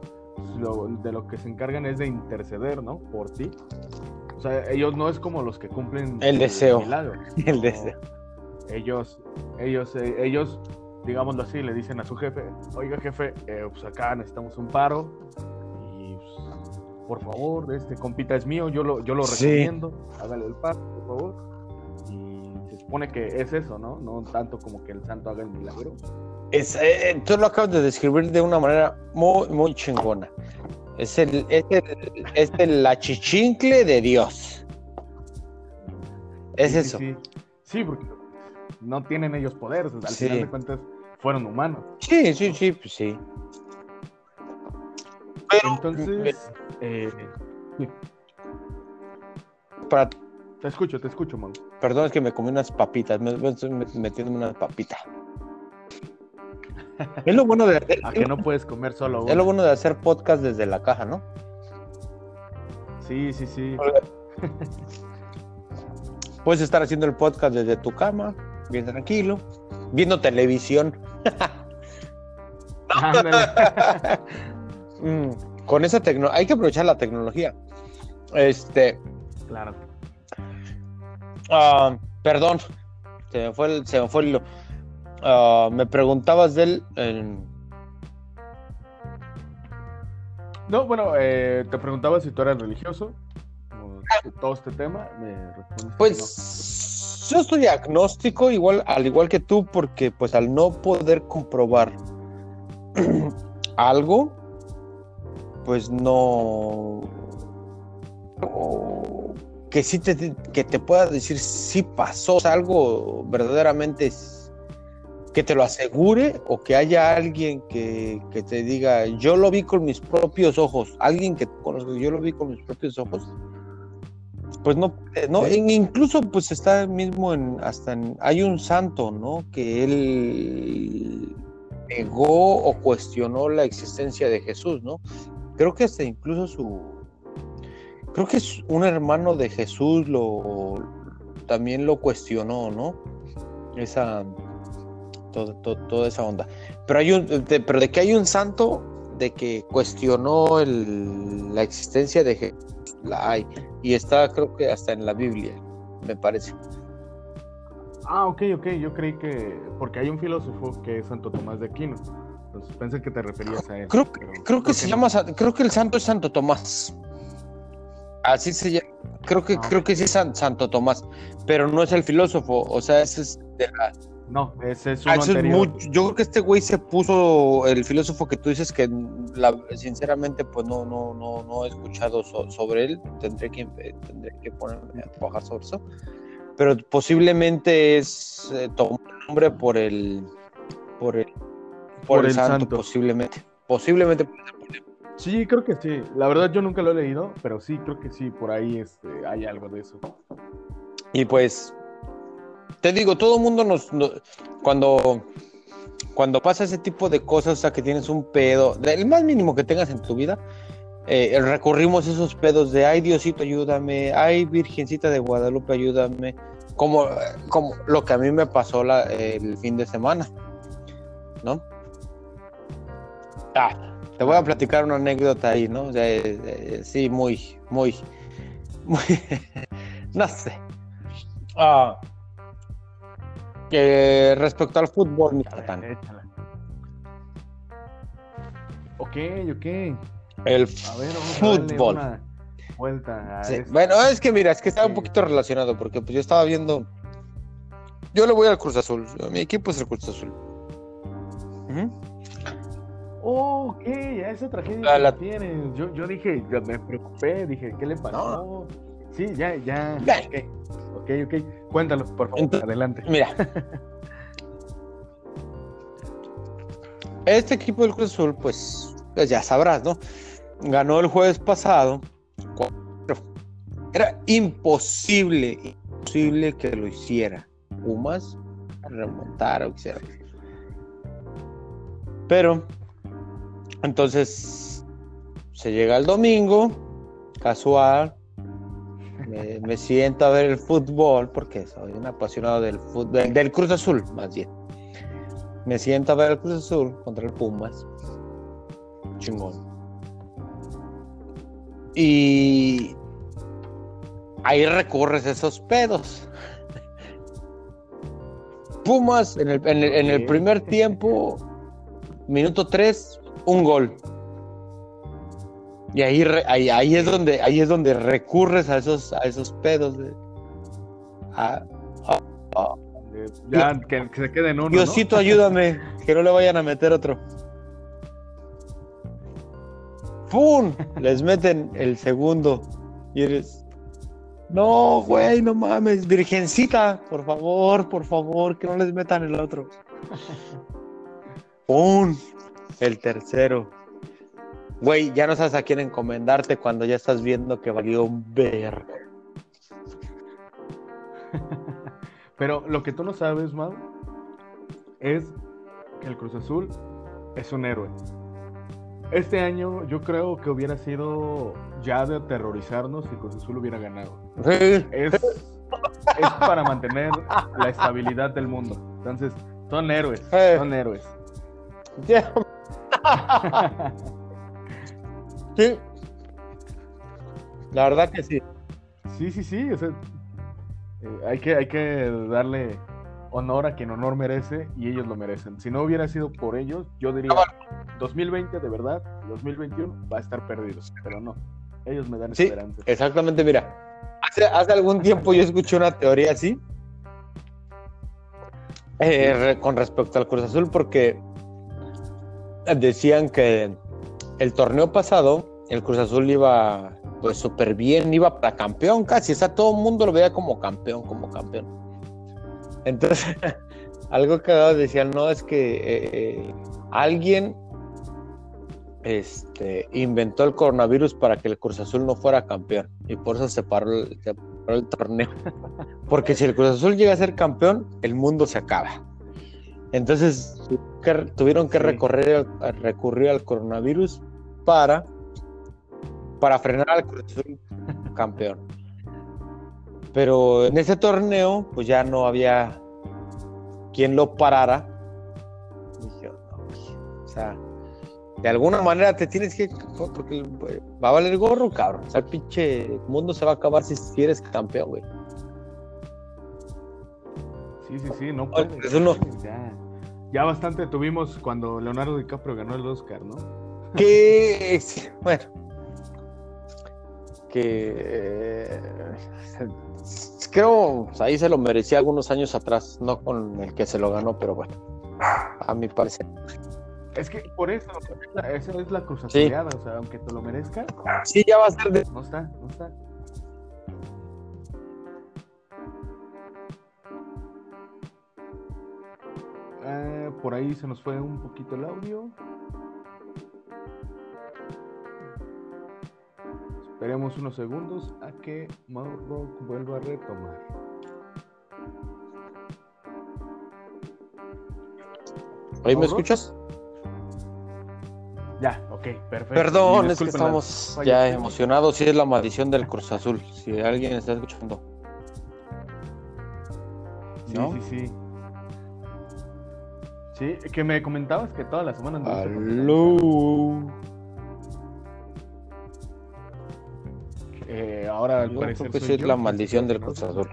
Speaker 1: de lo que se encargan es de interceder, ¿no? Por ti. O sea, ellos no es como los que cumplen
Speaker 2: el deseo.
Speaker 1: El deseo. Ellos, ellos, eh, ellos, digámoslo así, le dicen a su jefe, oiga jefe, eh, pues acá necesitamos un paro y pues, por favor, este compita es mío, yo lo, yo lo recomiendo, hágale el paro, por favor. Y se supone que es eso, ¿no? No tanto como que el santo haga el milagro.
Speaker 2: Es, eh, tú lo acabas de describir de una manera muy, muy chingona. Es el, es el, es el achichincle de Dios. Es eso.
Speaker 1: Sí, porque no tienen ellos poderes, al final de cuentas fueron humanos.
Speaker 2: Sí, sí, sí, pues sí.
Speaker 1: Entonces, eh, Te escucho, te escucho, man.
Speaker 2: Perdón, es que me comí unas papitas, me, estoy metiéndome una papita. Es lo bueno de.
Speaker 1: A que no puedes comer solo.
Speaker 2: Es lo bueno de hacer podcast desde la caja, ¿no?
Speaker 1: Sí, sí, sí.
Speaker 2: Puedes estar haciendo el podcast desde tu cama, bien tranquilo, viendo televisión. Mm, con esa tecnología, hay que aprovechar la tecnología. Este.
Speaker 1: Claro.
Speaker 2: Ah, perdón, se me fue el, se me fue el Ah, me preguntabas de él.
Speaker 1: No, bueno, eh, te preguntaba si tú eras religioso. Todo este tema, me
Speaker 2: Pues yo soy agnóstico, igual, al igual que tú, porque pues al no poder comprobar algo, pues no que sí te, que te pueda decir si pasó algo verdaderamente que te lo asegure o que haya alguien que, te diga, yo lo vi con mis propios ojos, alguien que conozco, yo lo vi con mis propios ojos, pues no, eh, no incluso pues está mismo en, hasta en, hay un santo, ¿no? Que él negó o cuestionó la existencia de Jesús, ¿no? Creo que hasta incluso su, creo que es un hermano de Jesús lo, también lo cuestionó, ¿no? Esa, toda esa onda. Pero, hay un, de, pero de que hay un santo de que cuestionó la existencia de Jesús, la hay. Y está creo que hasta en la Biblia, me parece.
Speaker 1: Ah, ok, ok, yo creí que, porque hay un filósofo que es Santo Tomás de Aquino, entonces pensé que te referías a él.
Speaker 2: Creo, creo que se llama, creo que el santo es Santo Tomás. Así se llama, creo que, ah, creo que sí es Santo Tomás, pero no es el filósofo, o sea, ese es de la,
Speaker 1: no, ese es ah, uno
Speaker 2: yo creo que este güey se puso el filósofo que tú dices que sinceramente pues no no no no he escuchado sobre él, tendré que tendré que ponerme a trabajar sobre eso. Pero posiblemente es eh, tomó el nombre por el por el por, el, santo, posiblemente. Posiblemente
Speaker 1: Sí, creo que sí. La verdad yo nunca lo he leído, pero sí creo que sí, por ahí este, hay algo de eso.
Speaker 2: Y pues te digo, todo el mundo nos, cuando, cuando pasa ese tipo de cosas, o sea, que tienes un pedo, el más mínimo que tengas en tu vida, eh, recurrimos esos pedos de, ay Diosito, ayúdame, ay Virgencita de Guadalupe, ayúdame, como, como lo que a mí me pasó el fin de semana, ¿no? Ah, te voy a platicar una anécdota ahí, ¿no? sí, muy, muy, muy, no sé. Ah, respecto al fútbol, ni
Speaker 1: Ok, ok.
Speaker 2: El fútbol. Bueno, es que mira, es que estaba un poquito relacionado porque pues yo estaba viendo. Yo le voy al Cruz Azul. Mi equipo es el Cruz Azul.
Speaker 1: ok, esa tragedia la... tiene. Yo, yo dije, me preocupé, dije, ¿qué le pasó? Sí, ya, ya. Ok, ok. Cuéntalo, por favor. Adelante.
Speaker 2: Mira. este equipo del Cruz Azul, pues, pues, ya sabrás, ¿no? Ganó el jueves pasado. Era imposible, imposible que lo hiciera. Pumas remontar o quisiera. Pero, entonces, se llega el domingo, casual, me, siento a ver el fútbol, porque soy un apasionado del fútbol, del Cruz Azul, más bien. Me siento a ver el Cruz Azul contra el Pumas. Chingón. Y ahí recurres a esos pedos. Pumas en el, en el primer tiempo, minuto 3, un gol. Y ahí, ahí, es donde ahí es donde recurres a esos a esos pedos de
Speaker 1: ya que, se queden uno.
Speaker 2: Diosito, ayúdame, que no le vayan a meter otro. ¡Pum! Les meten el segundo. Y eres. No, güey, no mames. Virgencita, por favor, por favor, que no les metan el otro. ¡Pum! El tercero. Güey, ya no sabes a quién encomendarte cuando ya estás viendo que valió un ver.
Speaker 1: Pero lo que tú no sabes, Mau, es que el Cruz Azul es un héroe. Este año yo creo que hubiera sido ya de aterrorizarnos si Cruz Azul hubiera ganado. Es, es para mantener la estabilidad del mundo. Entonces, son héroes, son héroes.
Speaker 2: Sí. La verdad que sí.
Speaker 1: Sí, sí, sí. O sea, eh, hay, que, hay que darle honor a quien honor merece y ellos lo merecen. Si no hubiera sido por ellos, yo diría 2020 de verdad, 2021 va a estar perdido, pero no. Ellos me dan
Speaker 2: sí,
Speaker 1: esperanza.
Speaker 2: Exactamente, mira. Hace, hace algún tiempo yo escuché una teoría así eh, con respecto al Cruz Azul porque decían que el torneo pasado, el Cruz Azul iba pues súper bien, iba para campeón casi, o sea, todo el mundo lo veía como campeón, como campeón. Entonces, algo que decían, no, es que eh, eh, alguien este, inventó el coronavirus para que el Cruz Azul no fuera campeón y por eso se paró el, el torneo. Porque si el Cruz Azul llega a ser campeón, el mundo se acaba. Entonces tuvieron que recorrer, recurrir al coronavirus para, para frenar al Cruz Azul campeón. Pero en ese torneo, pues ya no había quien lo parara. o sea, de alguna manera te tienes que. Porque va a valer gorro, cabrón. O sea, el pinche mundo se va a acabar si, eres campeón, güey.
Speaker 1: Sí, sí, sí, no puede. Ya, ya bastante tuvimos cuando Leonardo DiCaprio ganó el Oscar, ¿no?
Speaker 2: Que. bueno. Que. Eh, creo, pues, ahí se lo merecía algunos años atrás, no con el que se lo ganó, pero bueno, a mi parecer.
Speaker 1: Es que por eso, esa es la cosa o sea, aunque te lo merezca.
Speaker 2: Sí, ya va a ser de...
Speaker 1: No está, no está. Eh, por ahí se nos fue un poquito el audio. Esperemos unos segundos a que Mauro vuelva a retomar.
Speaker 2: ¿Ahí me escuchas?
Speaker 1: Ya, ok, perfecto.
Speaker 2: Perdón, es que estamos ya emocionados. Si es la maldición del Cruz Azul, si alguien está escuchando.
Speaker 1: Sí, sí, sí. Sí, que me comentabas que todas las semanas.
Speaker 2: Aló.
Speaker 1: Eh, ahora al
Speaker 2: parecer creo que es la maldición del Cruz Azul.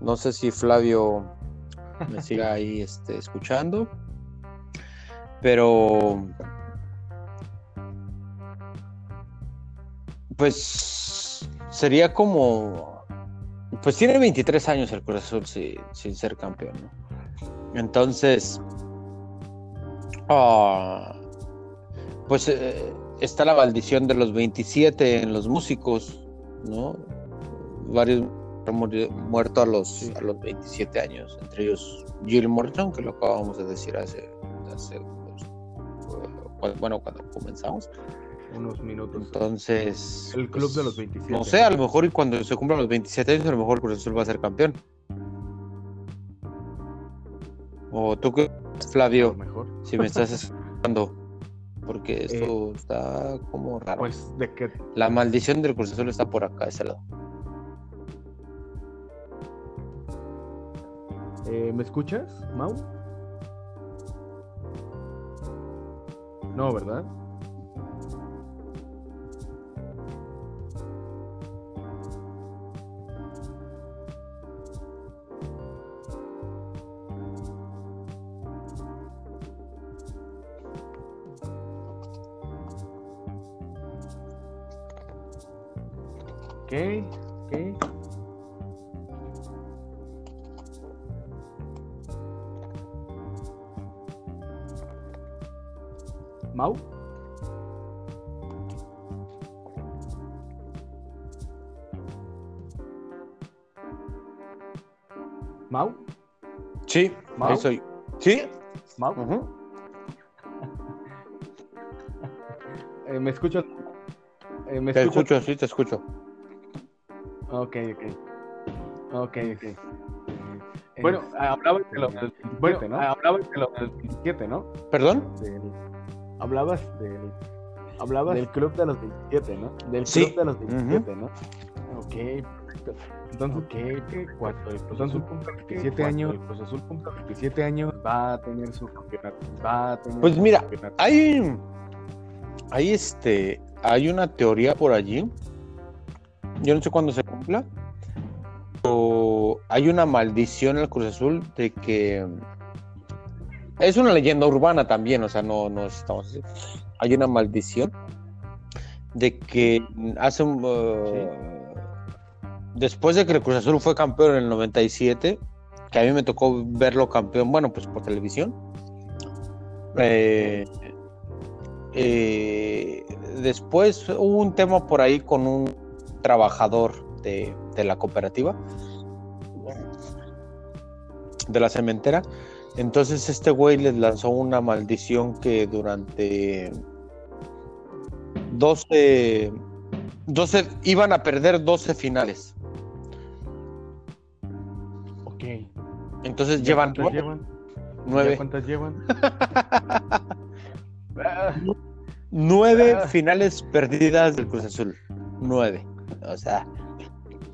Speaker 2: No sé si Flavio me siga ahí este, escuchando, pero Pues sería como. Pues tiene 23 años el Cruz Azul sin, ser campeón, ¿no? Entonces. Ah, pues eh, está la maldición de los 27 en los músicos, ¿no? Varios han muerto a los, a los 27 años, entre ellos Jill Morton, que lo acabamos de decir hace, hace bueno, cuando comenzamos
Speaker 1: unos minutos.
Speaker 2: Entonces.
Speaker 1: El club de los 27.
Speaker 2: No sé, a lo mejor y cuando se cumplan los 27 años, a lo mejor Cruz Azul va a ser campeón. O tú qué, Flavio,
Speaker 1: mejor.
Speaker 2: si me estás escuchando, porque eh, esto está como raro.
Speaker 1: Pues de que
Speaker 2: la maldición del Cruz Azul está por acá, ese lado.
Speaker 1: Eh, ¿Me escuchas, Mau? No, ¿verdad? Mau.
Speaker 2: soy. ¿Sí?
Speaker 1: Mau. Eh, ¿Me escuchas? Eh, ¿Me
Speaker 2: Te escucho, sí, te escucho.
Speaker 1: Ok, ok. Ok, ok. Eh, Bueno, hablabas de los del 27, ¿no? Hablabas de los del 27, ¿no?
Speaker 2: ¿Perdón?
Speaker 1: Del- hablabas del hablabas del club de los 27, ¿no? Del
Speaker 2: Sí.
Speaker 1: club de los 27, ¿no? Ok, Entonces, ¿qué? ¿Qué? Cuando el Cruz Azul cumpla 27 años, el Cruz Azul cumpla 27 años, va a tener su campeonato. Va a tener
Speaker 2: Pues
Speaker 1: su
Speaker 2: mira,
Speaker 1: campeonato.
Speaker 2: Hay, hay este, hay una teoría por allí. Yo no sé cuándo se cumpla. Pero hay una maldición en el Cruz Azul de que es una leyenda urbana también, o sea, no, no estamos así. Hay una maldición de que hace un, uh, después de que el Cruz Azul fue campeón en el 97, que a mí me tocó verlo campeón, bueno, pues por televisión. Eh, eh, después hubo un tema por ahí con un trabajador de, de la cooperativa, de la cementera. Entonces este güey les lanzó una maldición que durante 12, 12 iban a perder 12 finales.
Speaker 1: Ok.
Speaker 2: Entonces
Speaker 1: ¿Ya
Speaker 2: llevan
Speaker 1: cuántas
Speaker 2: nueve.
Speaker 1: llevan?
Speaker 2: nueve.
Speaker 1: ¿Ya ¿Cuántas llevan? Ah,
Speaker 2: Nueve
Speaker 1: Ah.
Speaker 2: finales perdidas del Cruz Azul. Nueve. O sea.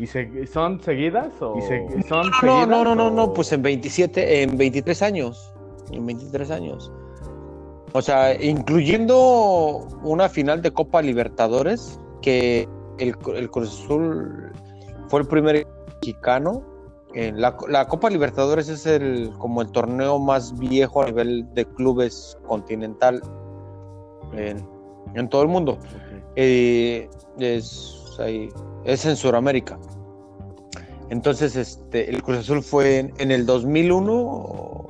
Speaker 1: ¿Y se- son seguidas o
Speaker 2: Y se-
Speaker 1: son
Speaker 2: No,
Speaker 1: seguidas
Speaker 2: no, no, no, no, pues en 27, en 23 años. En 23 años. O sea, incluyendo una final de Copa Libertadores, que el, el Cruz Azul fue el primer mexicano. La, la Copa Libertadores es el como el torneo más viejo a nivel de clubes continental en, en todo el mundo. Eh, es, ahí- es en Sudamérica. Entonces, este, el Cruz Azul fue en, en el 2001,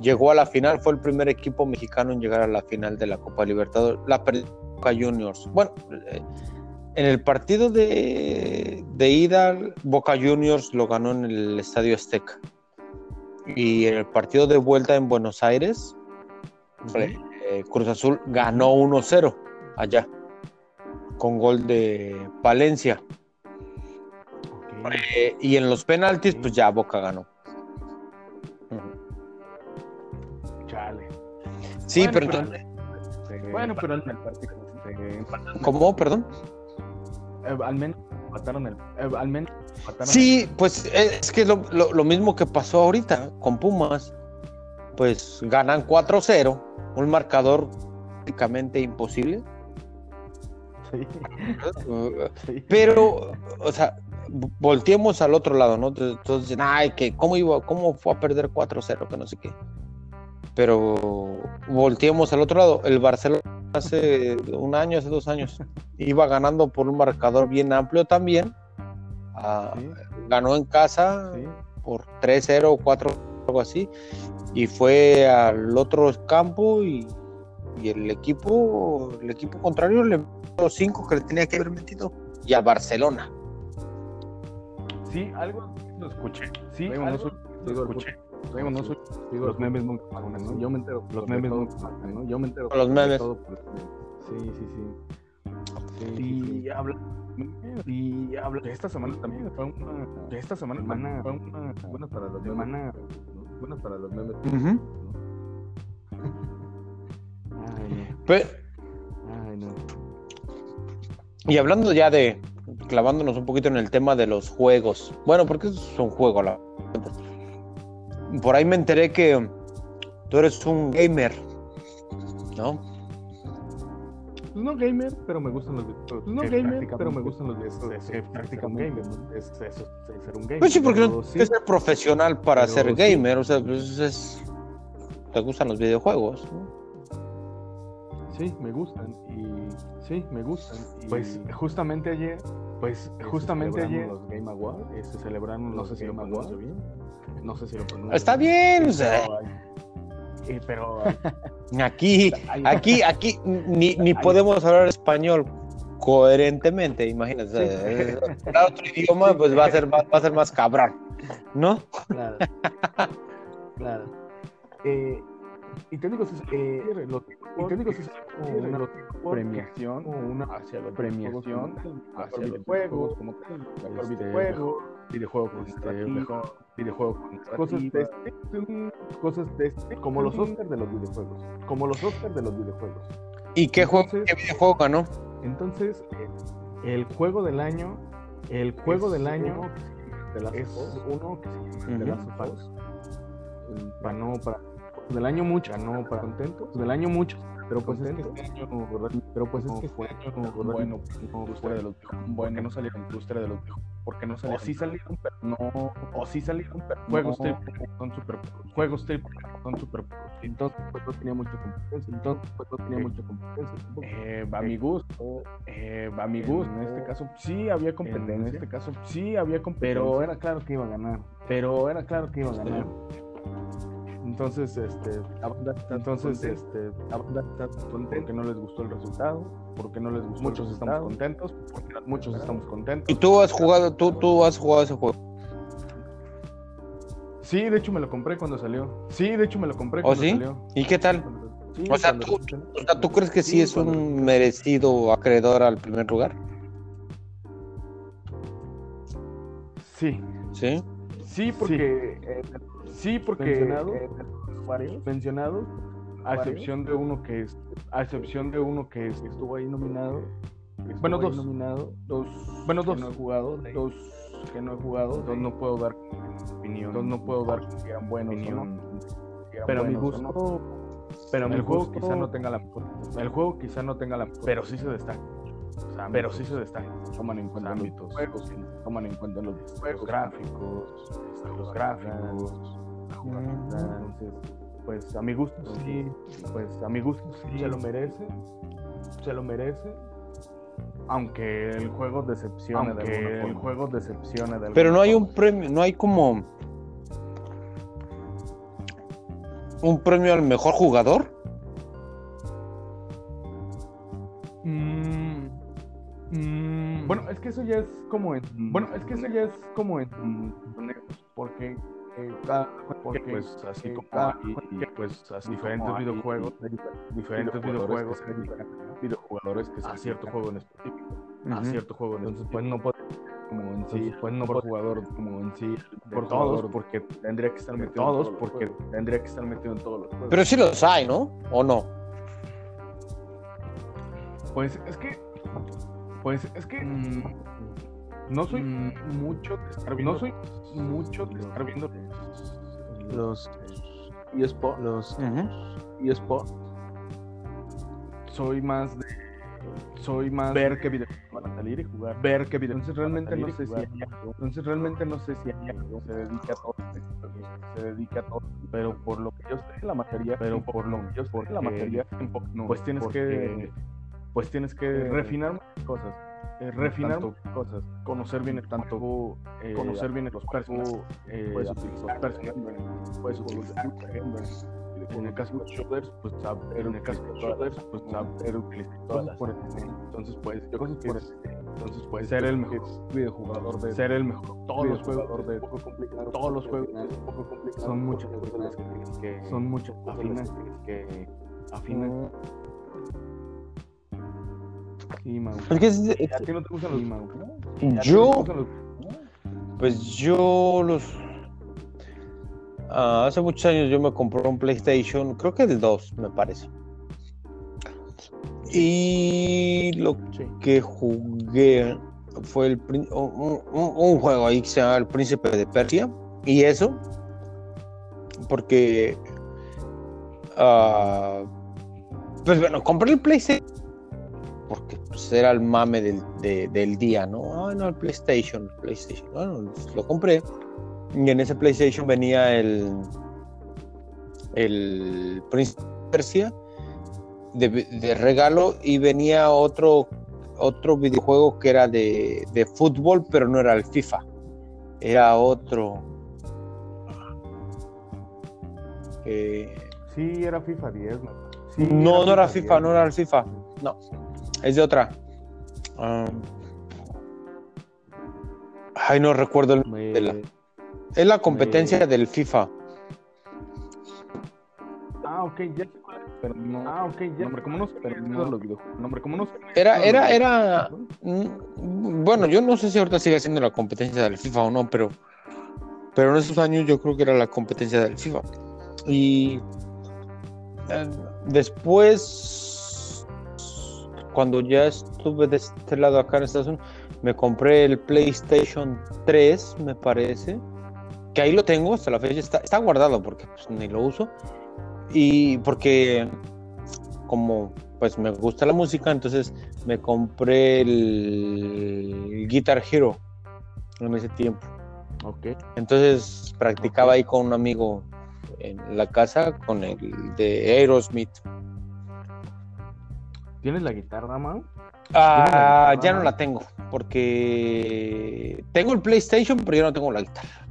Speaker 2: llegó a la final, fue el primer equipo mexicano en llegar a la final de la Copa Libertadores, la perdió Juniors. Bueno, eh, en el partido de, de ida, Boca Juniors lo ganó en el Estadio Azteca. Y en el partido de vuelta en Buenos Aires, eh, Cruz Azul ganó 1-0 allá, con gol de Palencia.
Speaker 1: Ok.
Speaker 2: Eh, y en los penaltis, pues ya Boca ganó.
Speaker 1: Chale.
Speaker 2: Sí,
Speaker 1: Bueno,
Speaker 2: pero-
Speaker 1: Este, Bueno, pero en el partido. empataron-
Speaker 2: ¿Cómo? Perdón.
Speaker 1: Eh, al menos mataron el. eh, al menos mataron
Speaker 2: Sí, pues es que lo, lo- lo mismo que pasó ahorita con Pumas. Pues ganan 4-0, un marcador prácticamente imposible.
Speaker 1: Sí, sí.
Speaker 2: Pero, o sea, volteemos al otro lado, ¿no? Entonces dicen, ay, que cómo iba, cómo fue a perder 4-0, que no sé qué. Pero volteemos al otro lado. El Barcelona hace un año, hace dos años, iba ganando por un marcador bien amplio también. Ah,
Speaker 1: Sí,
Speaker 2: ganó en casa
Speaker 1: sí.
Speaker 2: por 3-0 o 4, algo así. Y fue al otro campo y, y el equipo, el equipo contrario le metió los 5 que le tenía que haber metido. Y al Barcelona.
Speaker 1: Sí, algo lo escuché. Sí, algo lo escuché.
Speaker 3: Digo, no soy- digo,
Speaker 1: Los memes nunca faltan, ¿no? Yo me entero. Los memes
Speaker 3: todo
Speaker 1: nunca faltan, ¿no? Yo me entero.
Speaker 2: Los memes.
Speaker 1: todo por los memes. Sí, sí, sí.
Speaker 3: Sí, sí,
Speaker 1: Y
Speaker 3: sí.
Speaker 1: habla. Y habla. que Esta semana también fue una. que Esta semana semana fue una.
Speaker 3: Bueno, para los memes.
Speaker 1: Semana.
Speaker 3: Bueno, para los memes.
Speaker 1: Ay,
Speaker 2: Pe-
Speaker 1: no. Ay, no.
Speaker 2: y hablando ya de, clavándonos un poquito en el tema de los juegos. Bueno, porque es un juego, la por ahí me enteré que tú eres un gamer, ¿no?
Speaker 1: Pues no gamer, pero me gustan los videojuegos. Pues no gamer,
Speaker 3: prácticamente
Speaker 1: pero me gustan los
Speaker 3: es-
Speaker 1: videojuegos.
Speaker 3: es-
Speaker 1: Que
Speaker 3: es ser un
Speaker 1: gamer, ¿no? Es eso, es ser un gamer.
Speaker 2: Pues sí, porque no
Speaker 1: sí,
Speaker 2: que ser profesional para
Speaker 1: Pero
Speaker 2: ser
Speaker 1: sí.
Speaker 2: gamer, o sea, pues es... Te gustan los videojuegos, ¿no?
Speaker 1: Sí, me gustan y sí, me gustan. Pues justamente ayer, pues justamente
Speaker 3: celebraron
Speaker 1: ayer
Speaker 3: los Game Awards.
Speaker 1: se celebraron
Speaker 3: No
Speaker 1: los
Speaker 3: sé si lo
Speaker 1: Game Awards. No sé si lo pronuncio.
Speaker 2: Está bien, o sea,
Speaker 1: Pero, eh, pero
Speaker 2: aquí, aquí, aquí ni, ni podemos hablar español coherentemente, imagínate. sea, eh, otro idioma, pues va a ser, va, va a ser más cabrón, ¿no?
Speaker 1: Claro. claro. Eh, y te digo, si es- eh, lo- y te digo, si una premiación o una hacia la premiación hacia los videojuegos, como tal, mejor
Speaker 3: Este,
Speaker 1: videojuego, con
Speaker 3: este, mejor
Speaker 1: videojuego con cosas de este, cosas de este, como los Oscars de los videojuegos, como los Oscars de los videojuegos.
Speaker 2: ¿Y qué, juego,
Speaker 1: Entonces-
Speaker 2: qué videojuego ganó?
Speaker 1: Entonces, el juego del año, el juego
Speaker 3: Es
Speaker 1: del año
Speaker 3: uno de las
Speaker 1: es uno que se llama Last of Us. Ganó para del año mucho, ganó para contentos, del año mucho, pero pues es que este año, pero pues es que este año no fue bueno, no
Speaker 3: industria de los videojuegos. ¿Por qué no salieron industria de los videojuegos? ¿Por qué no
Speaker 1: o
Speaker 3: salieron?
Speaker 1: sí salieron, pero no, o sí salieron, pero juegos
Speaker 3: No.
Speaker 1: son super juegos son super entonces pues no tenía mucha competencia, entonces pues no tenía
Speaker 3: Ok.
Speaker 1: mucha competencia.
Speaker 3: Eh, a mi gusto, eh, a mi
Speaker 1: En
Speaker 3: gusto,
Speaker 1: este caso sí había competencia.
Speaker 3: en este caso sí había competencia,
Speaker 1: pero era claro que iba a ganar. Pero era claro que iba a
Speaker 2: Sí.
Speaker 1: ganar. Entonces, este, entonces, este, ¿por qué no les gustó el resultado? ¿Por qué no les gustó? Muchos estamos contentos, porque muchos estamos contentos.
Speaker 2: ¿Y tú has jugado, tú, tú has jugado ese juego?
Speaker 1: Sí, de hecho me lo compré cuando salió. Sí, de hecho me lo compré
Speaker 2: ¿Oh,
Speaker 1: cuando
Speaker 2: sí?
Speaker 1: salió.
Speaker 2: ¿Y qué tal?
Speaker 1: Sí,
Speaker 2: O sea, tú-. O sea, ¿tú crees que sí,
Speaker 1: Sí,
Speaker 2: es
Speaker 1: cuando-
Speaker 2: un merecido acreedor al primer lugar?
Speaker 1: Sí,
Speaker 2: ¿Sí?
Speaker 1: sí, porque eh, sí, porque
Speaker 3: Mencionado,
Speaker 1: eh, varios mencionados, a excepción de uno que es, a excepción de uno que es- estuvo ahí nominado.
Speaker 3: Estuvo
Speaker 1: Bueno,
Speaker 3: ahí
Speaker 1: dos.
Speaker 3: nominado,
Speaker 1: Dos, bueno,
Speaker 3: que
Speaker 1: dos,
Speaker 3: no he jugado,
Speaker 1: dos que no he jugado, dos no puedo dar opinión, dos no puedo dar
Speaker 3: que eran buenos o
Speaker 1: opinión.
Speaker 3: no, que eran
Speaker 1: Pero a mi
Speaker 3: buenos o no.
Speaker 1: gusto, pero a mi
Speaker 3: el juego
Speaker 1: gusto,
Speaker 3: quizá no tenga la mejor,
Speaker 1: el juego quizá no tenga la, pero sí se destaca, pero sí se destaca.
Speaker 3: toman en cuenta
Speaker 1: ámbitos.
Speaker 3: los juegos, toman en cuenta los,
Speaker 1: Los gráficos, los gráficos, entonces, pues a mi gusto sí, pues a mi gusto sí se lo merece, se lo merece. Aunque el juego decepciona,
Speaker 3: de
Speaker 1: aunque
Speaker 3: alguna
Speaker 1: el
Speaker 3: forma.
Speaker 1: juego decepciona de
Speaker 2: Pero no hay
Speaker 1: forma.
Speaker 2: un premio, no hay como un premio al mejor jugador.
Speaker 1: Mm, mm, bueno, es que eso ya es como en. Bueno, es que eso ya es como en. Porque. Porque
Speaker 3: pues así como hay,
Speaker 1: pues
Speaker 3: así
Speaker 1: diferentes
Speaker 3: hay
Speaker 1: videojuegos, diferentes videojuegos
Speaker 3: que se dedican, videojugadores que se
Speaker 1: a cierto juego en específico, a cierto juego en
Speaker 3: Entonces, pues no puede como en sí,
Speaker 1: Entonces, pues no
Speaker 3: por jugador como en sí,
Speaker 1: por todos, porque
Speaker 3: tendría que estar metido en
Speaker 1: todos, porque tendría que estar metido en todos los juegos.
Speaker 2: Pero sí los hay, ¿no? ¿O no?
Speaker 1: Pues es que, pues es que mm, no soy mucho de estar viendo, no soy mucho de estar viendo
Speaker 3: los eSport, los eSport,
Speaker 1: soy más de soy más
Speaker 3: ver qué videojuegos van a salir y jugar.
Speaker 1: ver qué video entonces realmente no sé si hay algo. Entonces realmente no sé si hay algo.
Speaker 3: Se dedica a todo, se dedica a todo,
Speaker 1: pero por lo que yo sé
Speaker 3: la materia,
Speaker 1: pero por lo que yo sé la materia
Speaker 3: no,
Speaker 1: pues tienes que pues tienes que
Speaker 3: eh,
Speaker 1: refinar muchas cosas eh, refinar
Speaker 3: tanto
Speaker 1: cosas. conocer bien el tanto
Speaker 3: eh,
Speaker 1: conocer bien los personajes
Speaker 3: eh,
Speaker 1: puedes
Speaker 3: los
Speaker 1: utilizar
Speaker 3: personajes, puedes utilizar
Speaker 1: en el caso de shooters pues saber en el caso de shooters pues saber utilizar
Speaker 3: todas
Speaker 1: por el entonces pues yo
Speaker 3: cosas
Speaker 1: creo que
Speaker 3: por
Speaker 1: es- entonces
Speaker 3: pues
Speaker 1: pues ser el mejor
Speaker 3: videojugador de
Speaker 1: ser el mejor. todos los juegos
Speaker 3: de
Speaker 1: todos los juegos son muchas
Speaker 3: que
Speaker 1: son muchas
Speaker 3: afinas que
Speaker 1: afinas sí Mau
Speaker 2: Es que es-
Speaker 1: a ti no te gustan los Mau
Speaker 2: yo, pues yo los... ah, hace muchos años yo me compré un PlayStation, creo que el 2, me parece. Y lo
Speaker 1: sí
Speaker 2: que jugué fue el, un- un juego ahí que se llama El Príncipe de Persia. Y eso, porque ah, pues bueno, compré el PlayStation porque pues, era el mame del, de- del día, ¿no? Ah, no, el PlayStation, PlayStation. Bueno, pues, lo compré. Y en ese PlayStation venía el el Prince of Persia de, de regalo y venía otro otro videojuego que era de, de fútbol, pero no era el FIFA. Era otro. Eh,
Speaker 1: Sí, era FIFA 10, ¿no? Sí,
Speaker 2: no, no era
Speaker 1: 10,
Speaker 2: FIFA, no era el FIFA. No, es de otra. Ah. ay, no recuerdo el
Speaker 1: Me-
Speaker 2: de la- Es la competencia
Speaker 1: Me-
Speaker 2: del FIFA.
Speaker 1: Ah, ok, ya pero no. Ah, ok, ya. Nombre, ¿cómo no sé? Pero no los. Nombre, ¿cómo no sé?
Speaker 2: Era, era, era. mm, Bueno, yo no sé si ahorita sigue siendo la competencia del FIFA o no, pero. Pero en esos años yo creo que era la competencia del FIFA. Y. eh, después. Cuando ya estuve de este lado acá en Estados Unidos, me compré el PlayStation 3, me parece. Que ahí lo tengo, hasta la fecha está, está guardado porque pues, ni lo uso. Y porque como pues me gusta la música, entonces me compré el Guitar Hero en ese tiempo.
Speaker 1: Ok.
Speaker 2: Entonces practicaba ahí con un amigo en la casa con el de Aerosmith.
Speaker 1: ¿Tienes la guitarra, Mau?
Speaker 2: Ah,
Speaker 1: guitarra?
Speaker 2: ya no la tengo porque tengo el PlayStation, pero yo no tengo la guitarra.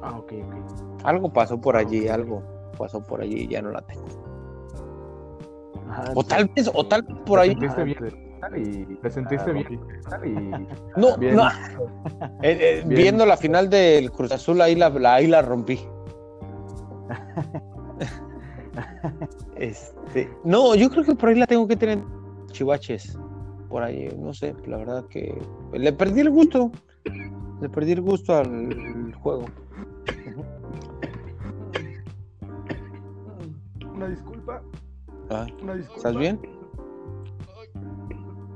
Speaker 1: Ah, ok, ok.
Speaker 2: Algo pasó por allí, algo pasó por allí y ya no la tengo.
Speaker 1: Ajá,
Speaker 2: O
Speaker 1: sí.
Speaker 2: tal vez, o tal vez por ahí.
Speaker 1: Te sentiste
Speaker 3: Ah,
Speaker 1: bien. Y te sentiste
Speaker 3: Ah,
Speaker 1: bien. Y
Speaker 2: No,
Speaker 1: Bien.
Speaker 2: no. Eh, eh,
Speaker 1: Bien.
Speaker 2: viendo la final del Cruz Azul, ahí la, la- ahí la rompí. este, no, yo creo que por ahí la tengo que tener chivaches. Por ahí, no sé, la verdad que le perdí el gusto. Le perdí el gusto al juego.
Speaker 3: Una disculpa,
Speaker 2: Ah,
Speaker 3: una disculpa.
Speaker 2: ¿Estás bien?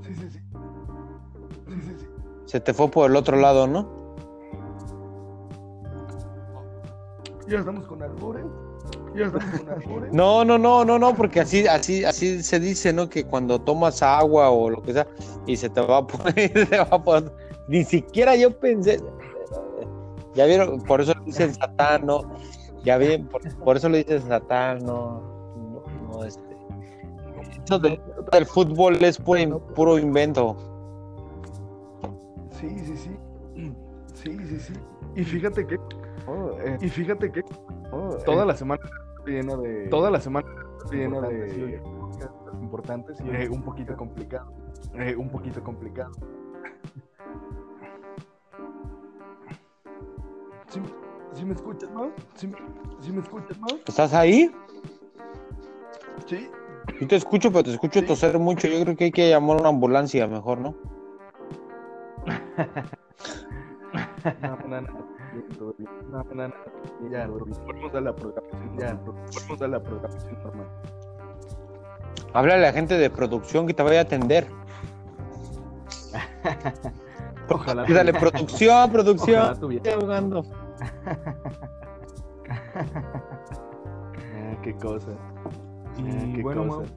Speaker 3: Sí, sí, sí. Sí, sí, sí.
Speaker 2: Se te fue por el otro lado, ¿no?
Speaker 3: Ya estamos con albures.
Speaker 2: No, no, no, no, no, porque así, así, así se dice, ¿no? Que cuando tomas agua o lo que sea y se te va a poner, se va a poner- ni siquiera yo pensé. Ya vieron, por eso le dicen Satán, ¿no? Ya bien, por, por eso le dicen Satán, no, no, no, este. Eso de- del fútbol es puro, puro invento.
Speaker 3: Sí, sí, sí. Sí, sí, sí. Y fíjate que,
Speaker 1: Oh, eh,
Speaker 3: y fíjate que
Speaker 1: oh,
Speaker 3: toda
Speaker 1: eh,
Speaker 3: la semana llena de.
Speaker 1: toda la semana
Speaker 3: llena
Speaker 1: importantes,
Speaker 3: de.
Speaker 1: importantes y
Speaker 3: Eh,
Speaker 1: un poquito complicado.
Speaker 3: eh, un poquito complicado. ¿Sí, sí me escuchas, no? ¿Sí, sí me escuchas, no?
Speaker 2: ¿Estás ahí?
Speaker 3: Sí.
Speaker 2: Yo te escucho, pero te escucho
Speaker 3: Sí.
Speaker 2: toser mucho. Yo creo que hay que llamar a una ambulancia mejor, ¿no?
Speaker 1: No, no, no. Bien, todo bien. No, no, no. Ya, podemos dar la programación. Ya, podemos dar la programación normal.
Speaker 2: Háblale a la gente de producción que te vaya a atender.
Speaker 1: Ojalá.
Speaker 2: Dale, producción, producción. Estoy ahogando.
Speaker 1: Ah, qué cosa.
Speaker 3: Y
Speaker 1: Ah, qué
Speaker 3: bueno,
Speaker 1: cosa.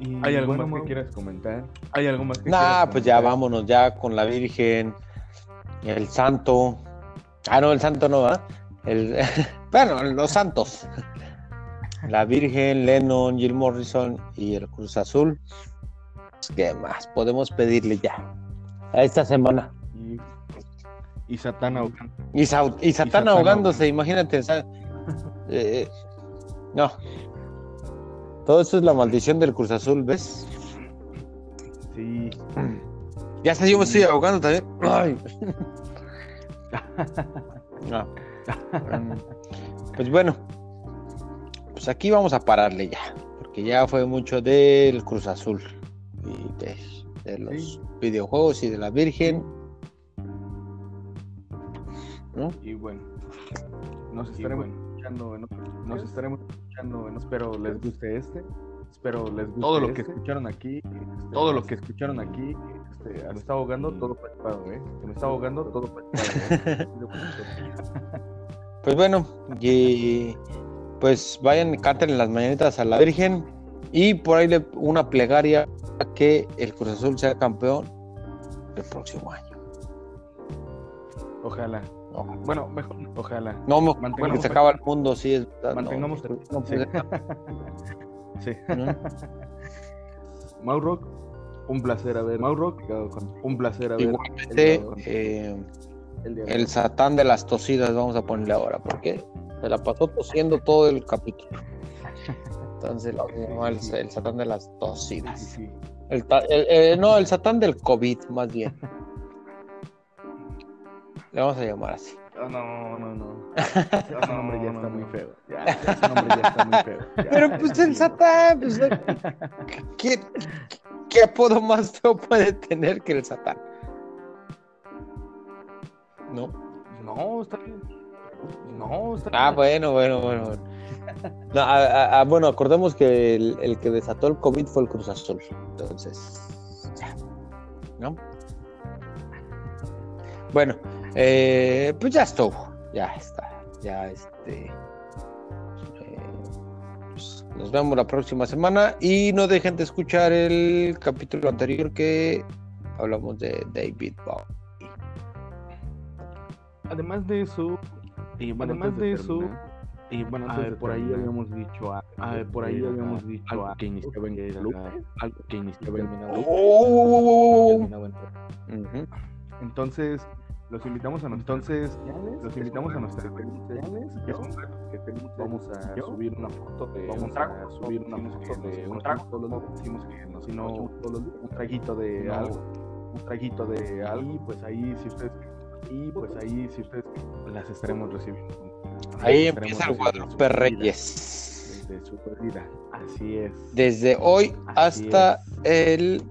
Speaker 3: Y
Speaker 1: ¿Hay algo
Speaker 3: bueno,
Speaker 1: más que quieras comentar? ¿Hay algo más que
Speaker 2: Nah,
Speaker 1: quieras
Speaker 2: pues ya
Speaker 1: comentar?
Speaker 2: vámonos ya con la Virgen, el Santo. Ah, no, el Santo no, ¿verdad? El... bueno, los santos. La Virgen, Lennon, Jill Morrison y el Cruz Azul. ¿Qué más podemos pedirle ya? A esta semana.
Speaker 1: Y, y Satán ahogando.
Speaker 2: Y, Sa- y Satán
Speaker 1: Satán
Speaker 2: ahogándose, imagínate. sa- eh, no. Todo eso es la maldición del Cruz Azul, ¿ves?
Speaker 1: Sí.
Speaker 2: Ya hasta yo me estoy ahogando también. Ay. No. Mm, Pues bueno, pues aquí vamos a pararle ya, porque ya fue mucho del Cruz Azul y de, de los
Speaker 1: Sí.
Speaker 2: videojuegos y de la Virgen. ¿No?
Speaker 1: Y bueno.
Speaker 3: Nos estaremos
Speaker 1: bueno.
Speaker 3: escuchando en
Speaker 1: Nos estaremos escuchando. en- Espero les guste este. Espero les guste
Speaker 3: Todo lo que
Speaker 1: este.
Speaker 3: escucharon aquí,
Speaker 1: Todo lo que escucharon aquí. Este, me está ahogando todo preocupado, ¿eh? Me está ahogando todo preocupado. ¿eh?
Speaker 2: Pues bueno, y pues vayan, canten las mañanitas a la Virgen y por ahí una plegaria a que el Cruz Azul sea campeón el próximo año.
Speaker 1: Ojalá. Bueno, mejor, ojalá.
Speaker 2: No, porque se acaba el mundo, sí es
Speaker 1: Mantengamos sí. Mauro, un placer haber. Mauro, un placer haber.
Speaker 2: Igualmente, eh, el, satán de las tosidas, vamos a ponerle ahora, porque se la pasó tosiendo todo el capítulo. Entonces, el, el, satán de las tosidas. El, eh, no, el satán del COVID, más bien. Le vamos a llamar así.
Speaker 1: No, no, no. Ese nombre ya está muy feo. Ya, ese nombre ya está muy feo.
Speaker 2: Pero pues el Satán, pues, ¿qué, ¿qué, apodo más feo puede tener que el Satán?
Speaker 1: No. No, está bien. No, está
Speaker 2: ah, bien. Ah, bueno, bueno, bueno. No, a, a, bueno, acordemos que el, el, que desató el COVID fue el Cruz Azul. Entonces, ya. ¿No? Bueno, eh, pues ya estuvo, ya está, ya este. Eh, pues, nos vemos la próxima semana y no dejen de escuchar el capítulo anterior que hablamos de David Bowie.
Speaker 1: Además de eso, y además de eso, y bueno, por ahí habíamos dicho a, por ahí habíamos dicho algo que iniciaba en algo que iniciaba en Entonces, los invitamos a entonces, los invitamos a nuestras redes sociales. Vamos a subir una foto de vamos a subir una foto de un trago. Todos los decimos que no, sino un traguito de algo, un traguito de algo. Y pues ahí si ustedes y pues ahí si ustedes las estaremos recibiendo.
Speaker 2: Ahí empieza el Guadalupe Reyes.
Speaker 1: Desde su. Así es.
Speaker 2: Desde hoy hasta el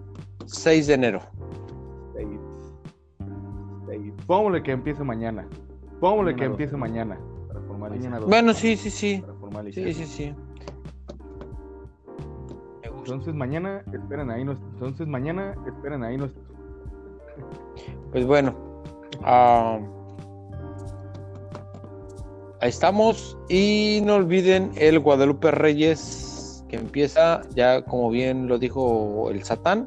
Speaker 2: 6 de enero.
Speaker 1: Póngale que empiece mañana. Póngale que empiece mañana. Para
Speaker 2: formalizar. Bueno, sí, sí, sí. Sí, sí, sí.
Speaker 1: Entonces mañana esperen ahí Entonces mañana esperen ahí nuestros.
Speaker 2: Pues bueno. Ah, ahí estamos. Y no olviden el Guadalupe Reyes que empieza ya como bien lo dijo el Satán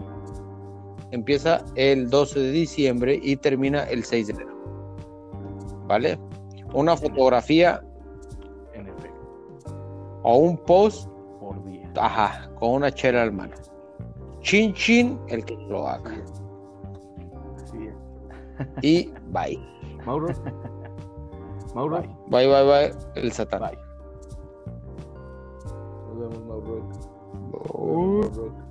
Speaker 2: empieza el 12 de diciembre y termina el 6 de enero. ¿Vale? Una fotografía en efecto. O un post por día. Ajá, con una chela al mano. Chin chin el que lo haga. Así es. Y bye.
Speaker 1: Mauro.
Speaker 2: Mauro. Bye, bye, bye. El satán.
Speaker 1: Bye. Nos vemos, Mauro. Mauro.